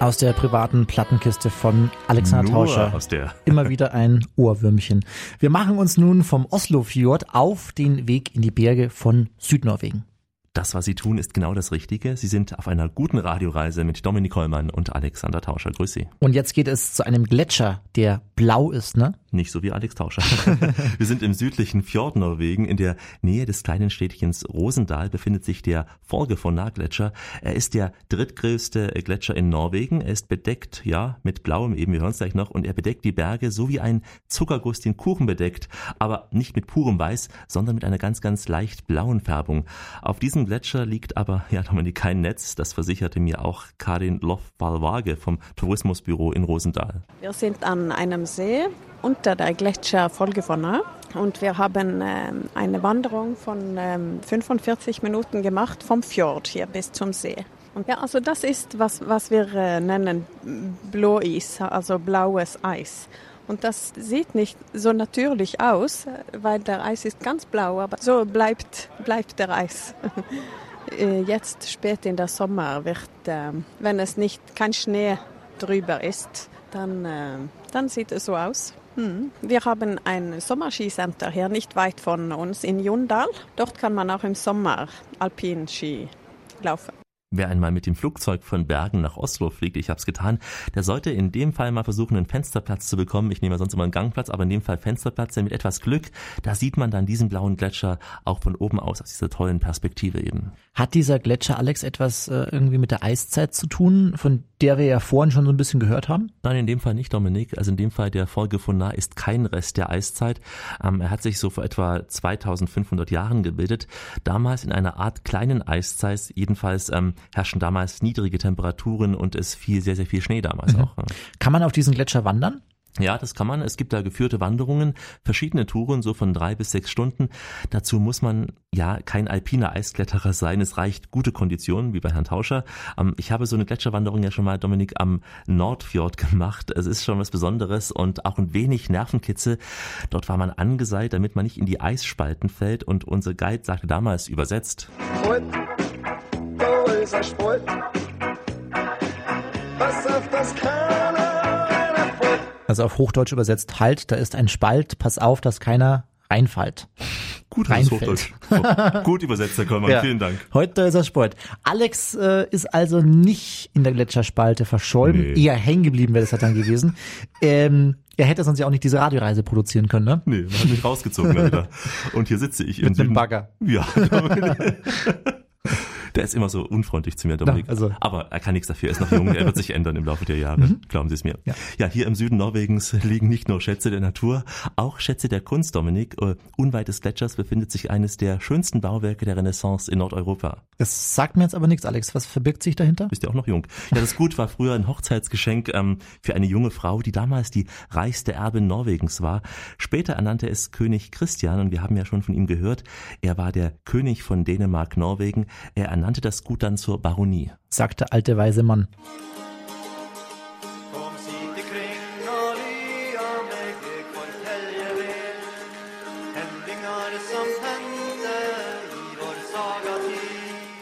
Aus der privaten Plattenkiste von Alexander
Nur
Tauscher.
aus der. [laughs]
Immer wieder ein Ohrwürmchen. Wir machen uns nun vom Oslofjord auf den Weg in die Berge von Südnorwegen.
Das, was Sie tun, ist genau das Richtige. Sie sind auf einer guten Radioreise mit Dominik Hollmann und Alexander Tauscher. Grüß Sie.
Und jetzt geht es zu einem Gletscher, der blau ist, ne?
Nicht so wie Alex Tauscher. [laughs] Wir sind im südlichen Fjord Norwegen. In der Nähe des kleinen Städtchens Rosendal befindet sich der Folgefonnar-Gletscher. Er ist der drittgrößte Gletscher in Norwegen. Er ist bedeckt, ja, mit blauem eben, wir hören es gleich noch, und er bedeckt die Berge so wie ein Zuckerguss den Kuchen bedeckt, aber nicht mit purem Weiß, sondern mit einer ganz, ganz leicht blauen Färbung. Auf diesem Gletscher liegt aber, [laughs] ja, Dominik, kein Netz. Das versicherte mir auch Karin Lofbalwage vom Tourismusbüro in Rosendahl.
Wir sind an einem See unter der Gletscher Folgefonna und wir haben ähm, eine Wanderung von ähm, 45 Minuten gemacht vom Fjord hier bis zum See. Und ja, also das ist, was, was wir äh, nennen Blåis, also blaues Eis. Und das sieht nicht so natürlich aus, weil der Eis ist ganz blau, aber so bleibt, bleibt der Eis. [laughs] Äh, Jetzt spät in der Sommer wird, ähm, wenn es nicht kein Schnee drüber ist, dann, äh, dann sieht es so aus. Hm. Wir haben ein Sommerskicenter hier nicht weit von uns in Jundal. Dort kann man auch im Sommer Alpinski laufen.
Wer einmal mit dem Flugzeug von Bergen nach Oslo fliegt, ich habe es getan, der sollte in dem Fall mal versuchen, einen Fensterplatz zu bekommen. Ich nehme ja sonst immer einen Gangplatz, aber in dem Fall Fensterplatz, denn mit etwas Glück, da sieht man dann diesen blauen Gletscher auch von oben aus, aus dieser tollen Perspektive eben.
Hat dieser Gletscher, Alex, etwas äh, irgendwie mit der Eiszeit zu tun, von der wir ja vorhin schon so ein bisschen gehört haben?
Nein, in dem Fall nicht, Dominik. Also in dem Fall der Folgefunar ist kein Rest der Eiszeit. Ähm, er hat sich so vor etwa 2500 Jahren gebildet. Damals in einer Art kleinen Eiszeit. Jedenfalls ähm, herrschen damals niedrige Temperaturen und es fiel sehr, sehr viel Schnee damals auch. ja.
Kann man auf diesen Gletscher wandern?
Ja, das kann man. Es gibt da geführte Wanderungen, verschiedene Touren, so von drei bis sechs Stunden. Dazu muss man ja kein alpiner Eiskletterer sein. Es reicht gute Konditionen, wie bei Herrn Tauscher. Ähm, ich habe so eine Gletscherwanderung ja schon mal, Dominik, am Nordfjord gemacht. Es ist schon was Besonderes und auch ein wenig Nervenkitzel. Dort war man angeseilt, damit man nicht in die Eisspalten fällt. Und unser Guide sagte damals übersetzt. Sport, da ist ein Sport.
Also auf Hochdeutsch übersetzt, halt, da ist ein Spalt, pass auf, dass keiner reinfällt.
Gut, Hochdeutsch. Gut übersetzt, Herr Kollmann, [laughs] ja. vielen Dank.
Heute ist er Sport. Alex äh, ist also nicht in der Gletscherspalte verschollen, nee. eher hängen geblieben wäre das dann gewesen. [laughs] Ähm, er hätte sonst ja auch nicht diese Radioreise produzieren können, ne?
Nee, man hat mich rausgezogen, Alter. Und hier sitze ich. [laughs]
Mit einem Bagger.
Ja. Der ist immer so unfreundlich zu mir, Dominik. Ja, also. Aber er kann nichts dafür, er ist noch jung, er wird sich ändern im Laufe der Jahre, mhm. glauben Sie es mir. Ja. ja, hier im Süden Norwegens liegen nicht nur Schätze der Natur, auch Schätze der Kunst, Dominik. Uh, unweit des Gletschers befindet sich eines der schönsten Bauwerke der Renaissance in Nordeuropa.
Das sagt mir jetzt aber nichts, Alex. Was verbirgt sich dahinter?
Bist ja auch noch jung. Ja, das Gut war früher ein Hochzeitsgeschenk ähm, für eine junge Frau, die damals die reichste Erbin Norwegens war. Später ernannte es König Christian und wir haben ja schon von ihm gehört, er war der König von Dänemark-Norwegen. Er ernannte das Gut dann zur Baronie,
sagt der alte weise Mann.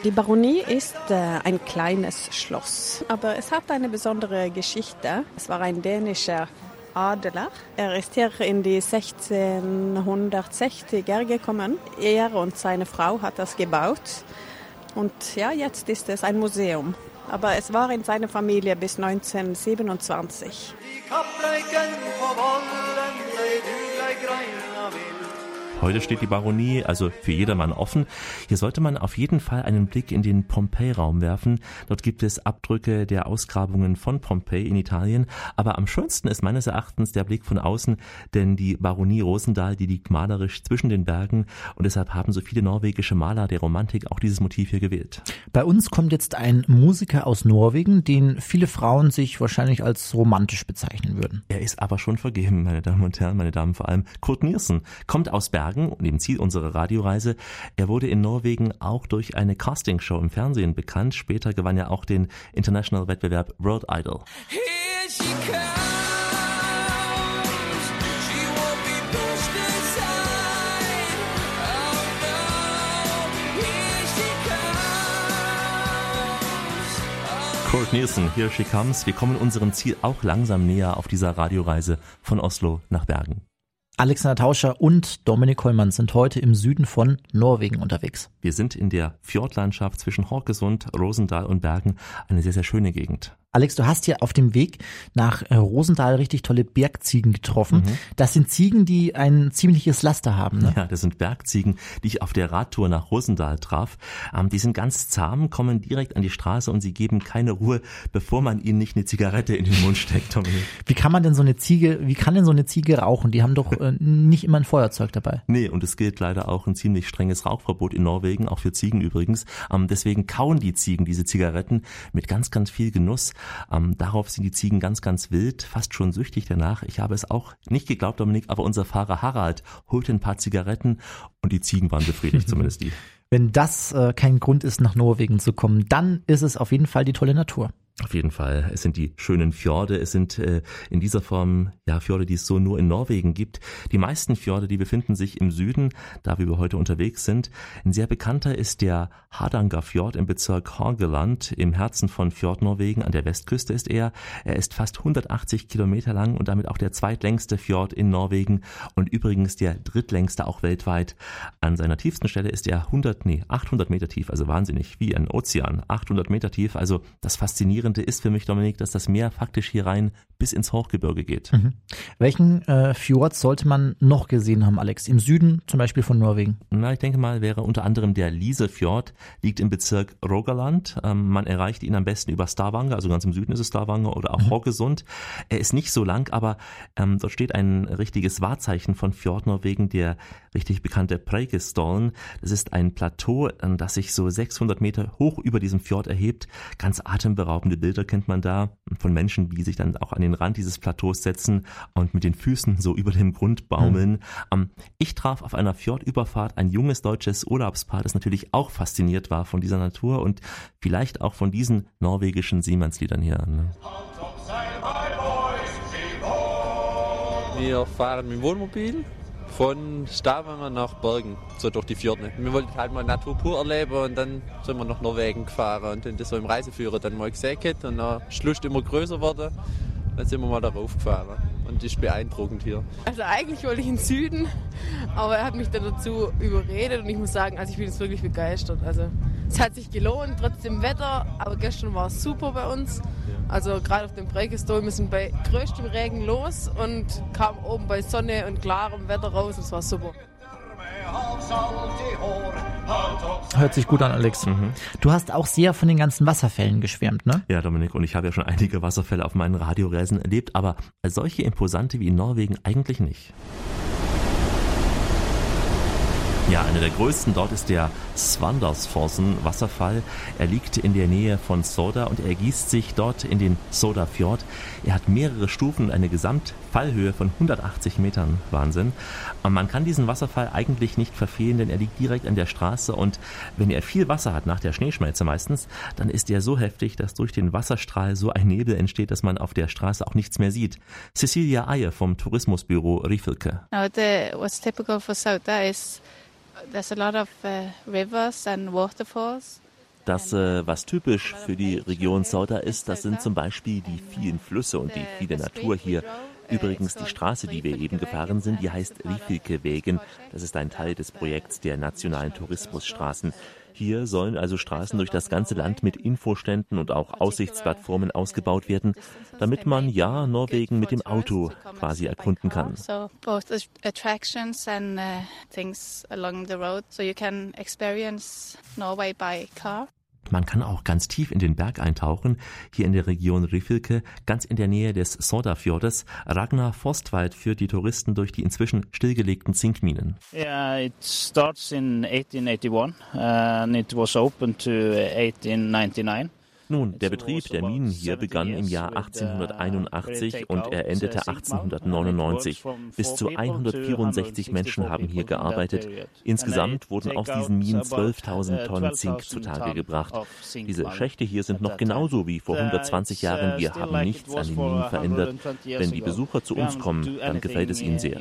Die Baronie ist äh, ein kleines Schloss, aber es hat eine besondere Geschichte. Es war ein dänischer Adler. Er ist hier in die 1660er gekommen. Er und seine Frau hat das gebaut. Und ja, jetzt ist es ein Museum. Aber es war in seiner Familie bis 1927. Die
Heute steht die Baronie also für jedermann offen. Hier sollte man auf jeden Fall einen Blick in den Pompeii-Raum werfen. Dort gibt es Abdrücke der Ausgrabungen von Pompeii in Italien. Aber am schönsten ist meines Erachtens der Blick von außen, denn die Baronie Rosendahl, die liegt malerisch zwischen den Bergen und deshalb haben so viele norwegische Maler der Romantik auch dieses Motiv hier gewählt.
Bei uns kommt jetzt ein Musiker aus Norwegen, den viele Frauen sich wahrscheinlich als romantisch bezeichnen würden.
Er ist aber schon vergeben, meine Damen und Herren, meine Damen vor allem. Kurt Niersen kommt aus Bergen Bergen, dem Ziel unserer Radioreise. Er wurde in Norwegen auch durch eine Castingshow im Fernsehen bekannt. Später gewann er auch den International-Wettbewerb World Idol. Kurt Nielsen, Here She Comes. Wir kommen unserem Ziel auch langsam näher auf dieser Radioreise von Oslo nach Bergen.
Alexander Tauscher und Dominik Hollmann sind heute im Süden von Norwegen unterwegs.
Wir sind in der Fjordlandschaft zwischen Horkesund, Rosendahl und Bergen, eine sehr, sehr schöne Gegend.
Alex, du hast hier auf dem Weg nach äh, Rosendahl richtig tolle Bergziegen getroffen. Mhm. Das sind Ziegen, die ein ziemliches Laster haben. Ne?
Ja, das sind Bergziegen, die ich auf der Radtour nach Rosendahl traf. Ähm, die sind ganz zahm, kommen direkt an die Straße und sie geben keine Ruhe, bevor man ihnen nicht eine Zigarette in den Mund steckt. Dominik.
Wie kann man denn so eine Ziege, wie kann denn so eine Ziege rauchen? Die haben doch [laughs] nicht immer ein Feuerzeug dabei.
Nee, und es gilt leider auch ein ziemlich strenges Rauchverbot in Norwegen, auch für Ziegen übrigens. Ähm, deswegen kauen die Ziegen diese Zigaretten mit ganz, ganz viel Genuss. Ähm, darauf sind die Ziegen ganz, ganz wild, fast schon süchtig danach. Ich habe es auch nicht geglaubt, Dominik, aber unser Fahrer Harald holte ein paar Zigaretten und die Ziegen waren befriedigt, [laughs] zumindest die.
Wenn das äh, kein Grund ist, nach Norwegen zu kommen, dann ist es auf jeden Fall die tolle Natur.
Auf jeden Fall. Es sind die schönen Fjorde. Es sind äh, in dieser Form ja Fjorde, die es so nur in Norwegen gibt. Die meisten Fjorde, die befinden sich im Süden, da wir heute unterwegs sind. Ein sehr bekannter ist der Hardangerfjord im Bezirk Horgeland im Herzen von Fjord Norwegen. An der Westküste ist er. Er ist fast 180 Kilometer lang und damit auch der zweitlängste Fjord in Norwegen und übrigens der drittlängste auch weltweit. An seiner tiefsten Stelle ist er 100, nee, 800 Meter tief, also wahnsinnig, wie ein Ozean. 800 Meter tief, also das Faszinierende Faszinierende ist für mich, Dominik, dass das Meer faktisch hier rein bis ins Hochgebirge geht. Mhm.
Welchen äh, Fjord sollte man noch gesehen haben, Alex? Im Süden zum Beispiel von Norwegen?
Na, ich denke mal, wäre unter anderem der Lisefjord, liegt im Bezirk Rogaland. Ähm, man erreicht ihn am besten über Stavanger, also ganz im Süden ist es Stavanger oder auch mhm. Horgesund. Er ist nicht so lang, aber ähm, dort steht ein richtiges Wahrzeichen von Fjord Norwegen, der richtig bekannte Preikestollen. Das ist ein Plateau, das sich so 600 Meter hoch über diesem Fjord erhebt. Ganz atemberaubende Bilder kennt man da von Menschen, die sich dann auch an den Rand dieses Plateaus setzen und mit den Füßen so über dem Grund baumeln. Mhm. Ich traf auf einer Fjordüberfahrt ein junges deutsches Urlaubspaar, das natürlich auch fasziniert war von dieser Natur und vielleicht auch von diesen norwegischen Seemannsliedern hier. Ne?
Wir fahren mit dem Wohnmobil von Stavanger nach Bergen, so durch die Fjorde. Wir wollten halt mal Natur pur erleben und dann sind wir nach Norwegen gefahren und dann das so im Reiseführer dann mal gesehen und dann Lust immer größer geworden. Dann sind wir mal darauf gefahren und das ist beeindruckend hier.
Also eigentlich wollte ich in den Süden, aber er hat mich dann dazu überredet und ich muss sagen, also ich bin jetzt wirklich begeistert. Also es hat sich gelohnt, trotz dem Wetter, aber gestern war es super bei uns. Also gerade auf dem Breakestol, wir sind bei größtem Regen los und kamen oben bei Sonne und klarem Wetter raus. Es war super.
Hört sich gut an, Alex. Mhm. Du hast auch sehr von den ganzen Wasserfällen geschwärmt, ne?
Ja, Dominik, und ich habe ja schon einige Wasserfälle auf meinen Radioreisen erlebt, aber solche imposante wie in Norwegen eigentlich nicht. Ja, einer der größten dort ist der Svandarsfossen Wasserfall. Er liegt in der Nähe von Soda und er ergießt sich dort in den Soda Fjord. Er hat mehrere Stufen und eine Gesamtfallhöhe von 180 Metern. Wahnsinn. Und man kann diesen Wasserfall eigentlich nicht verfehlen, denn er liegt direkt an der Straße und wenn er viel Wasser hat, nach der Schneeschmelze meistens, dann ist er so heftig, dass durch den Wasserstrahl so ein Nebel entsteht, dass man auf der Straße auch nichts mehr sieht. Cecilia Eier vom Tourismusbüro Riffelke.
No, the, what's typical for Soda is uh.
Das, äh, was typisch für die Region Sauda ist, das sind zum Beispiel die vielen Flüsse und die viele Natur hier. Übrigens, die Straße, die wir eben gefahren sind, die heißt Rifilke Wegen. Das ist ein Teil des Projekts der nationalen Tourismusstraßen. Hier sollen also Straßen durch das ganze Land mit Infoständen und auch Aussichtsplattformen ausgebaut werden, damit man ja Norwegen mit dem Auto quasi erkunden kann. Man kann auch ganz tief in den Berg eintauchen, hier in der Region Rifilke, ganz in der Nähe des Sodafjordes. Ragnar Forstwald führt die Touristen durch die inzwischen stillgelegten Zinkminen.
Yeah, it starts in 1881 and it was open to 1899.
Nun, der Betrieb der Minen hier begann im Jahr 1881 und er endete 1899. Bis zu 164 Menschen haben hier gearbeitet. Insgesamt wurden aus diesen Minen 12.000 Tonnen Zink zutage gebracht. Diese Schächte hier sind noch genauso wie vor 120 Jahren. Wir haben nichts an den Minen verändert. Wenn die Besucher zu uns kommen, dann gefällt es ihnen sehr.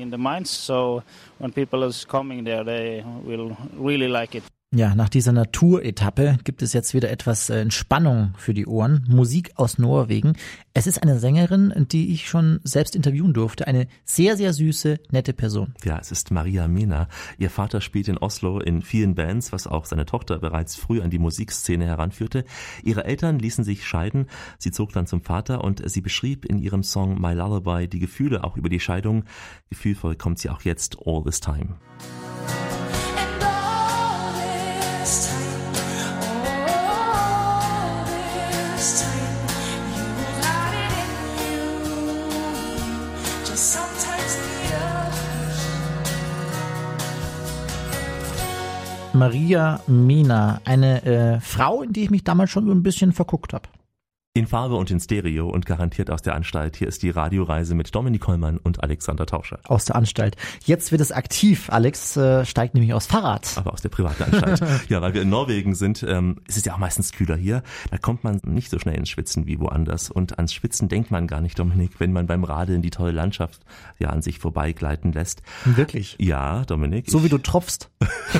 Ja, nach dieser Naturetappe gibt es jetzt wieder etwas äh, Entspannung für die Ohren. Musik aus Norwegen. Es ist eine Sängerin, die ich schon selbst interviewen durfte. Eine sehr, sehr süße, nette Person.
Ja, es ist Maria Mena. Ihr Vater spielt in Oslo in vielen Bands, was auch seine Tochter bereits früh an die Musikszene heranführte. Ihre Eltern ließen sich scheiden. Sie zog dann zum Vater und sie beschrieb in ihrem Song My Lullaby die Gefühle auch über die Scheidung. Gefühlvoll kommt sie auch jetzt all this time.
Maria Mina, eine äh, Frau, in die ich mich damals schon so ein bisschen verguckt habe.
In Farbe und in Stereo und garantiert aus der Anstalt. Hier ist die Radioreise mit Dominik Kollmann und Alexander Tauscher.
Aus der Anstalt. Jetzt wird es aktiv. Alex äh, steigt nämlich aus Fahrrad.
Aber aus der privaten Anstalt. [laughs] ja, weil wir in Norwegen sind, ähm, es ist ja auch meistens kühler hier. Da kommt man nicht so schnell ins Schwitzen wie woanders. Und ans Schwitzen denkt man gar nicht, Dominik, wenn man beim Radeln die tolle Landschaft ja an sich vorbeigleiten lässt.
Wirklich?
Ja, Dominik.
So wie du tropfst. [laughs] [laughs]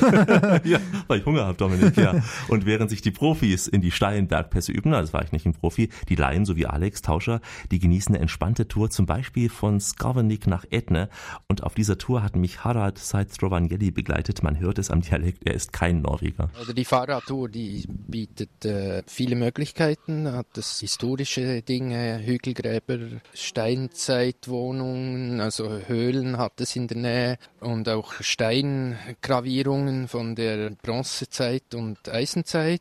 ja, weil ich Hunger habe, Dominik, ja. Und während sich die Profis in die steilen Bergpässe üben, das war ich nicht ein Profi, die Laien sowie Alex Tauscher, die genießen eine entspannte Tour, zum Beispiel von Skarvenik nach Etne. Und auf dieser Tour hat mich Harald Seidstrovangelli begleitet. Man hört es am Dialekt, er ist kein Norweger.
Also die Fahrradtour, die bietet äh, viele Möglichkeiten, hat das historische Dinge, Hügelgräber, Steinzeitwohnungen, also Höhlen hat es in der Nähe und auch Steingravierungen von der Bronzezeit und Eisenzeit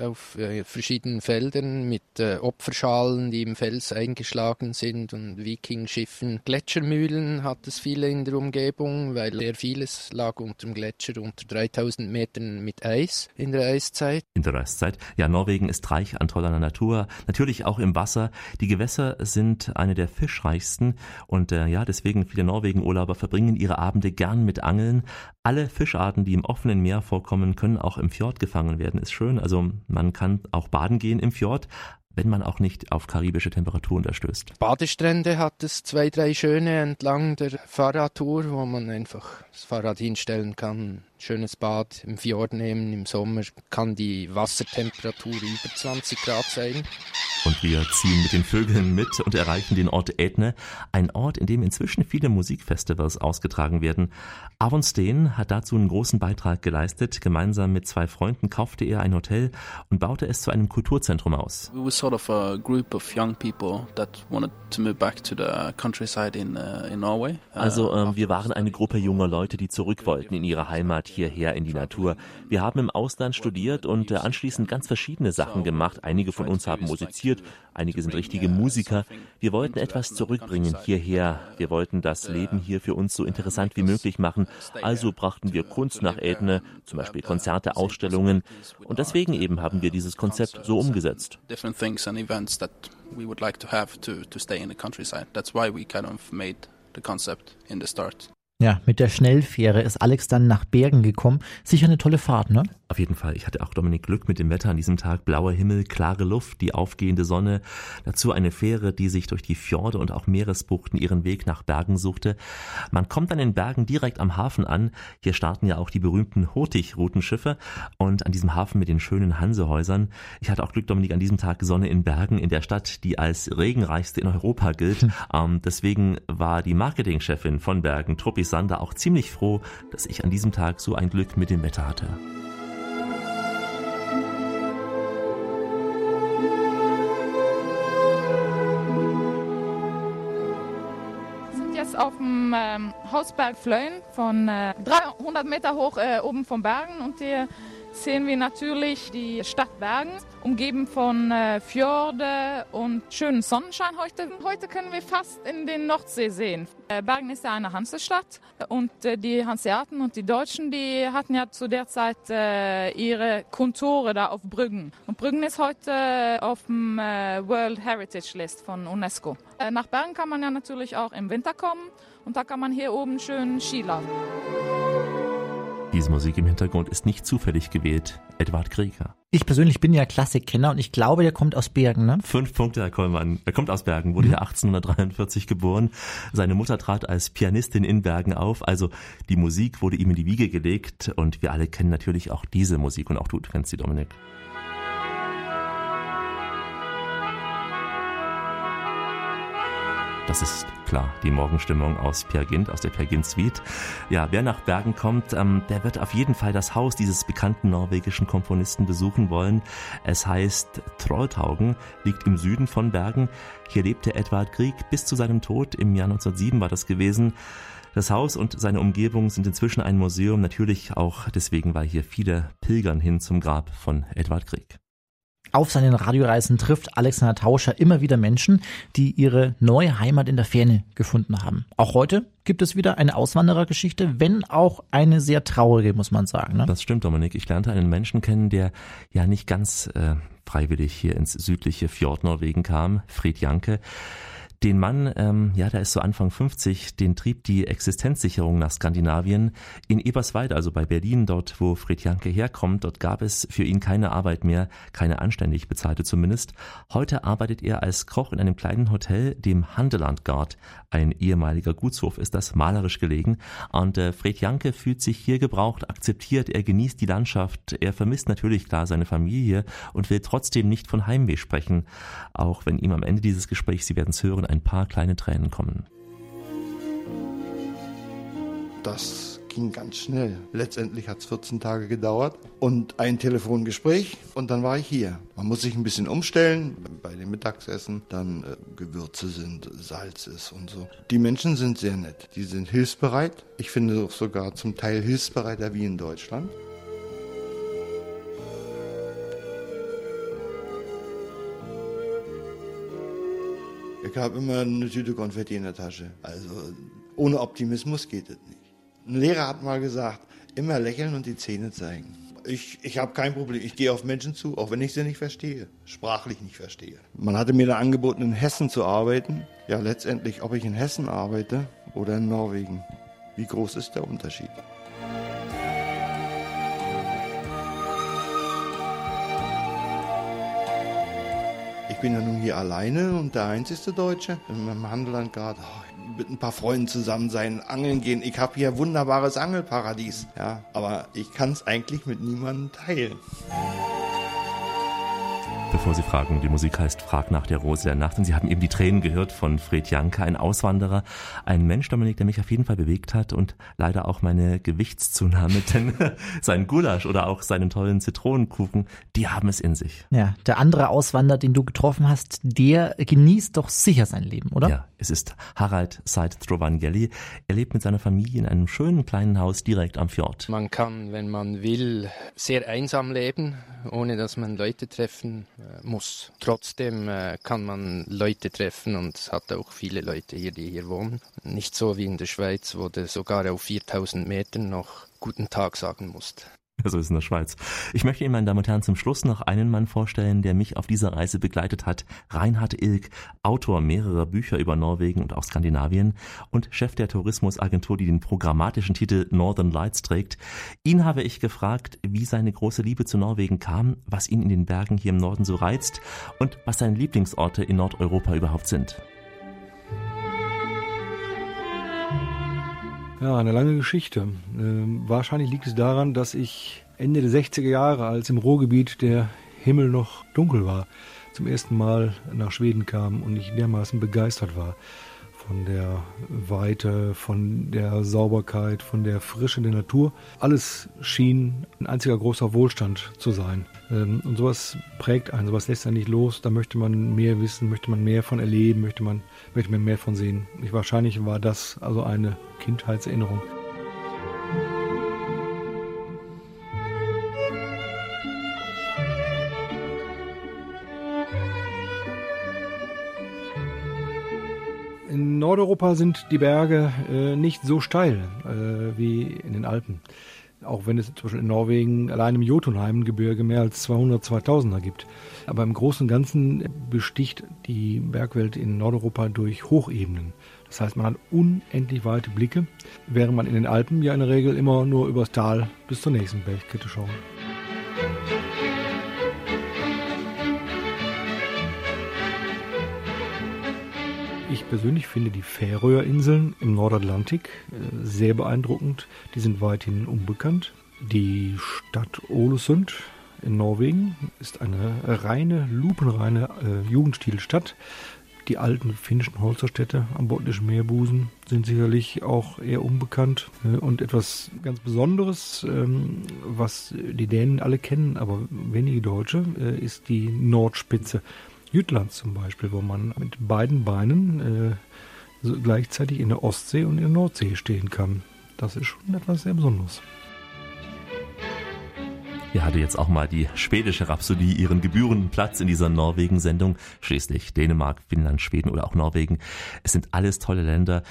auf äh, verschiedenen Feldern mit äh, Opferschalen, die im Fels eingeschlagen sind und Wikingschiffen. Gletschermühlen hat es viele in der Umgebung, weil sehr vieles lag unter dem Gletscher unter 3000 Metern mit Eis in der Eiszeit.
In der Eiszeit. Ja, Norwegen ist reich an toller Natur, natürlich auch im Wasser. Die Gewässer sind eine der fischreichsten und äh, ja, deswegen viele Norwegen-Urlauber verbringen ihre Abende gern mit Angeln. Alle Fischarten, die im offenen Meer vorkommen, können auch im Fjord gefangen werden. Ist schön. Also man kann auch baden gehen im Fjord, wenn man auch nicht auf karibische Temperaturen da stößt.
Badestrände hat es zwei, drei schöne entlang der Fahrradtour, wo man einfach das Fahrrad hinstellen kann, schönes Bad im Fjord nehmen. Im Sommer kann die Wassertemperatur über 20 Grad sein.
Und wir ziehen mit den Vögeln mit und erreichen den Ort Edne, ein Ort, in dem inzwischen viele Musikfestivals ausgetragen werden. Avon Steen hat dazu einen großen Beitrag geleistet. Gemeinsam mit zwei Freunden kaufte er ein Hotel und baute es zu einem Kulturzentrum aus.
We were sort of a group of young people that wanted to move back to the countryside in, uh, in Norway.
Also äh, wir waren eine Gruppe junger Leute, die zurück wollten in ihre Heimat hierher in die Natur. Wir haben im Ausland studiert und äh, anschließend ganz verschiedene Sachen gemacht. Einige von uns haben musiziert, einige sind richtige Musiker. Wir wollten etwas zurückbringen hierher. Wir wollten das Leben hier für uns so interessant wie möglich machen. Also brachten wir Kunst nach Edne, zum Beispiel Konzerte, Ausstellungen. Und deswegen eben haben wir dieses Konzept so umgesetzt.
We would like to have to, to stay in the countryside. That's why we kind of made the concept in the start.
Ja, mit der Schnellfähre ist Alex dann nach Bergen gekommen. Sicher eine tolle Fahrt, ne?
Auf jeden Fall. Ich hatte auch Dominik Glück mit dem Wetter an diesem Tag. Blauer Himmel, klare Luft, die aufgehende Sonne. Dazu eine Fähre, die sich durch die Fjorde und auch Meeresbuchten ihren Weg nach Bergen suchte. Man kommt dann in Bergen direkt am Hafen an. Hier starten ja auch die berühmten Hurtig-Routenschiffe. Und an diesem Hafen mit den schönen Hansehäusern. Ich hatte auch Glück, Dominik, an diesem Tag Sonne in Bergen, in der Stadt, die als regenreichste in Europa gilt. Hm. Ähm, deswegen war die Marketingchefin von Bergen, Truppi Sander, auch ziemlich froh, dass ich an diesem Tag so ein Glück mit dem Wetter hatte.
auf dem ähm, Hausberg Flöhen von äh, 300 Meter hoch äh, oben vom Bergen und hier sehen wir natürlich die Stadt Bergen, umgeben von äh, Fjorde und schönen Sonnenschein heute. Heute können wir fast in den Nordsee sehen. Äh, Bergen ist ja eine Hansestadt und äh, die Hanseaten und die Deutschen, die hatten ja zu der Zeit äh, ihre Kontore da auf Brüggen. Und Brüggen ist heute auf dem äh, World Heritage List von UNESCO. Äh, nach Bergen kann man ja natürlich auch im Winter kommen und da kann man hier oben schön Skilaufen.
Diese Musik im Hintergrund ist nicht zufällig gewählt. Edward Krieger.
Ich persönlich bin ja Klassikkenner und ich glaube, der kommt aus Bergen, ne?
Fünf Punkte, Herr Kollmann. Er kommt aus Bergen, wurde mhm. hier 1843 geboren. Seine Mutter trat als Pianistin in Bergen auf. Also die Musik wurde ihm in die Wiege gelegt und wir alle kennen natürlich auch diese Musik und auch du kennst sie, Dominik. Das ist klar die Morgenstimmung aus Pergint, aus der Pergint Suite. Ja, wer nach Bergen kommt, ähm, der wird auf jeden Fall das Haus dieses bekannten norwegischen Komponisten besuchen wollen. Es heißt Trolltaugen, liegt im Süden von Bergen. Hier lebte Edvard Grieg bis zu seinem Tod. Im Jahr 1907 war das gewesen. Das Haus und seine Umgebung sind inzwischen ein Museum, natürlich auch deswegen, weil hier viele pilgern hin zum Grab von Edvard Grieg.
Auf seinen Radioreisen trifft Alexander Tauscher immer wieder Menschen, die ihre neue Heimat in der Ferne gefunden haben. Auch heute gibt es wieder eine Auswanderergeschichte, wenn auch eine sehr traurige, muss man sagen. Ne?
Das stimmt, Dominik. Ich lernte einen Menschen kennen, der ja nicht ganz äh, freiwillig hier ins südliche Fjord Norwegen kam, Fred Janke. Den Mann, ähm, ja, der ist so Anfang 50, den trieb die Existenzsicherung nach Skandinavien. In Eberswald, also bei Berlin, dort wo Fred Janke herkommt, dort gab es für ihn keine Arbeit mehr, keine anständig bezahlte zumindest. Heute arbeitet er als Koch in einem kleinen Hotel, dem Handelandgard. Ein ehemaliger Gutshof ist das malerisch gelegen. Und äh, Fred Janke fühlt sich hier gebraucht, akzeptiert, er genießt die Landschaft, er vermisst natürlich klar seine Familie und will trotzdem nicht von Heimweh sprechen. Auch wenn ihm am Ende dieses Gesprächs, Sie werden es hören, ein paar kleine Tränen kommen.
Das ging ganz schnell. Letztendlich hat es 14 Tage gedauert und ein Telefongespräch und dann war ich hier. Man muss sich ein bisschen umstellen bei dem Mittagsessen, dann äh, Gewürze sind, Salz ist und so. Die Menschen sind sehr nett, die sind hilfsbereit. Ich finde sogar zum Teil hilfsbereiter wie in Deutschland. Ich habe immer eine Tüte Konfetti in der Tasche. Also ohne Optimismus geht es nicht. Ein Lehrer hat mal gesagt, immer lächeln und die Zähne zeigen. Ich, ich habe kein Problem. Ich gehe auf Menschen zu, auch wenn ich sie nicht verstehe, sprachlich nicht verstehe. Man hatte mir da angeboten, in Hessen zu arbeiten. Ja, letztendlich, ob ich in Hessen arbeite oder in Norwegen. Wie groß ist der Unterschied? Bin ja nun hier alleine und der einzige Deutsche meinem Handelland gerade. Oh, mit ein paar Freunden zusammen sein, angeln gehen. Ich habe hier wunderbares Angelparadies. Ja, aber ich kann es eigentlich mit niemandem teilen.
Bevor Sie fragen, die Musik heißt Frag nach der Rose der Nacht und Sie haben eben die Tränen gehört von Fred Janka, ein Auswanderer, ein Mensch, Dominik, der mich auf jeden Fall bewegt hat und leider auch meine Gewichtszunahme, [laughs] denn sein Gulasch oder auch seinen tollen Zitronenkuchen, die haben es in sich.
Ja, der andere Auswanderer, den du getroffen hast, der genießt doch sicher sein Leben, oder?
Ja, es ist Harald Seid Trovangelli. Er lebt mit seiner Familie in einem schönen kleinen Haus direkt am Fjord.
Man kann, wenn man will, sehr einsam leben, ohne dass man Leute treffen muss. Trotzdem äh, kann man Leute treffen und hat auch viele Leute hier, die hier wohnen. Nicht so wie in der Schweiz, wo du sogar auf 4000 Metern noch guten Tag sagen musst. [laughs]
So ist in der Schweiz. Ich möchte Ihnen, meine Damen und Herren, zum Schluss noch einen Mann vorstellen, der mich auf dieser Reise begleitet hat. Reinhard Ilk, Autor mehrerer Bücher über Norwegen und auch Skandinavien und Chef der Tourismusagentur, die den programmatischen Titel Northern Lights trägt. Ihn habe ich gefragt, wie seine große Liebe zu Norwegen kam, was ihn in den Bergen hier im Norden so reizt und was seine Lieblingsorte in Nordeuropa überhaupt sind.
Ja, eine lange Geschichte. Ähm, wahrscheinlich liegt es daran, dass ich Ende der 60er Jahre, als im Ruhrgebiet der Himmel noch dunkel war, zum ersten Mal nach Schweden kam und ich dermaßen begeistert war von der Weite, von der Sauberkeit, von der Frische der Natur. Alles schien ein einziger großer Wohlstand zu sein. Ähm, und sowas prägt einen, sowas lässt einen nicht los. Da möchte man mehr wissen, möchte man mehr von erleben, möchte man, möchte man mehr von sehen. Ich, wahrscheinlich war das also eine Kindheitserinnerung. Nordeuropa sind die Berge äh, nicht so steil äh, wie in den Alpen. Auch wenn es zum Beispiel in Norwegen allein im Jotunheim-Gebirge mehr als 200, 2000er gibt. Aber im Großen und Ganzen besticht die Bergwelt in Nordeuropa durch Hochebenen. Das heißt, man hat unendlich weite Blicke, während man in den Alpen ja in der Regel immer nur übers Tal bis zur nächsten Bergkette schaut. Ich persönlich finde die Färöerinseln im Nordatlantik äh, sehr beeindruckend. Die sind weithin unbekannt. Die Stadt Ålesund in Norwegen ist eine reine, lupenreine äh, Jugendstilstadt. Die alten finnischen Holzerstädte am Botnischen Meerbusen sind sicherlich auch eher unbekannt. Äh, und etwas ganz Besonderes, ähm, was die Dänen alle kennen, aber wenige Deutsche, äh, ist die Nordspitze. Jütlands zum Beispiel, wo man mit beiden Beinen äh, gleichzeitig in der Ostsee und in der Nordsee stehen kann. Das ist schon etwas sehr Besonderes.
Hier hatte jetzt auch mal die schwedische Rhapsodie ihren gebührenden Platz in dieser Norwegen-Sendung. Schließlich Dänemark, Finnland, Schweden oder auch Norwegen. Es sind alles tolle Länder.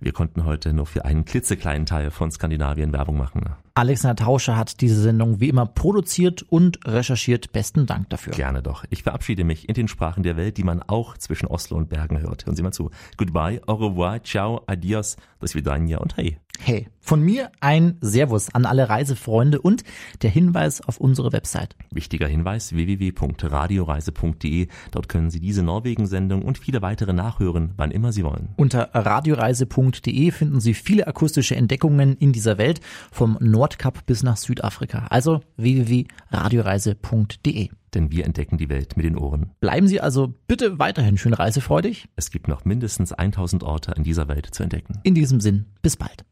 Wir konnten heute nur für einen klitzekleinen Teil von Skandinavien Werbung machen.
Alexander Tauscher hat diese Sendung wie immer produziert und recherchiert. Besten Dank dafür.
Gerne doch. Ich verabschiede mich in den Sprachen der Welt, die man auch zwischen Oslo und Bergen hört. Hören Sie mal zu. Goodbye, au revoir, ciao, adios, do svidania und hey.
Hey, von mir ein Servus an alle Reisefreunde und der Hinweis auf unsere Website.
Wichtiger Hinweis www.radioreise.de. Dort können Sie diese Norwegen-Sendung und viele weitere nachhören, wann immer Sie wollen.
Unter radioreise.de finden Sie viele akustische Entdeckungen in dieser Welt vom Nordkap bis nach Südafrika. Also www.radioreise.de.
Denn wir entdecken die Welt mit den Ohren.
Bleiben Sie also bitte weiterhin schön reisefreudig.
Es gibt noch mindestens 1000 Orte in dieser Welt zu entdecken.
In diesem Sinn, bis bald.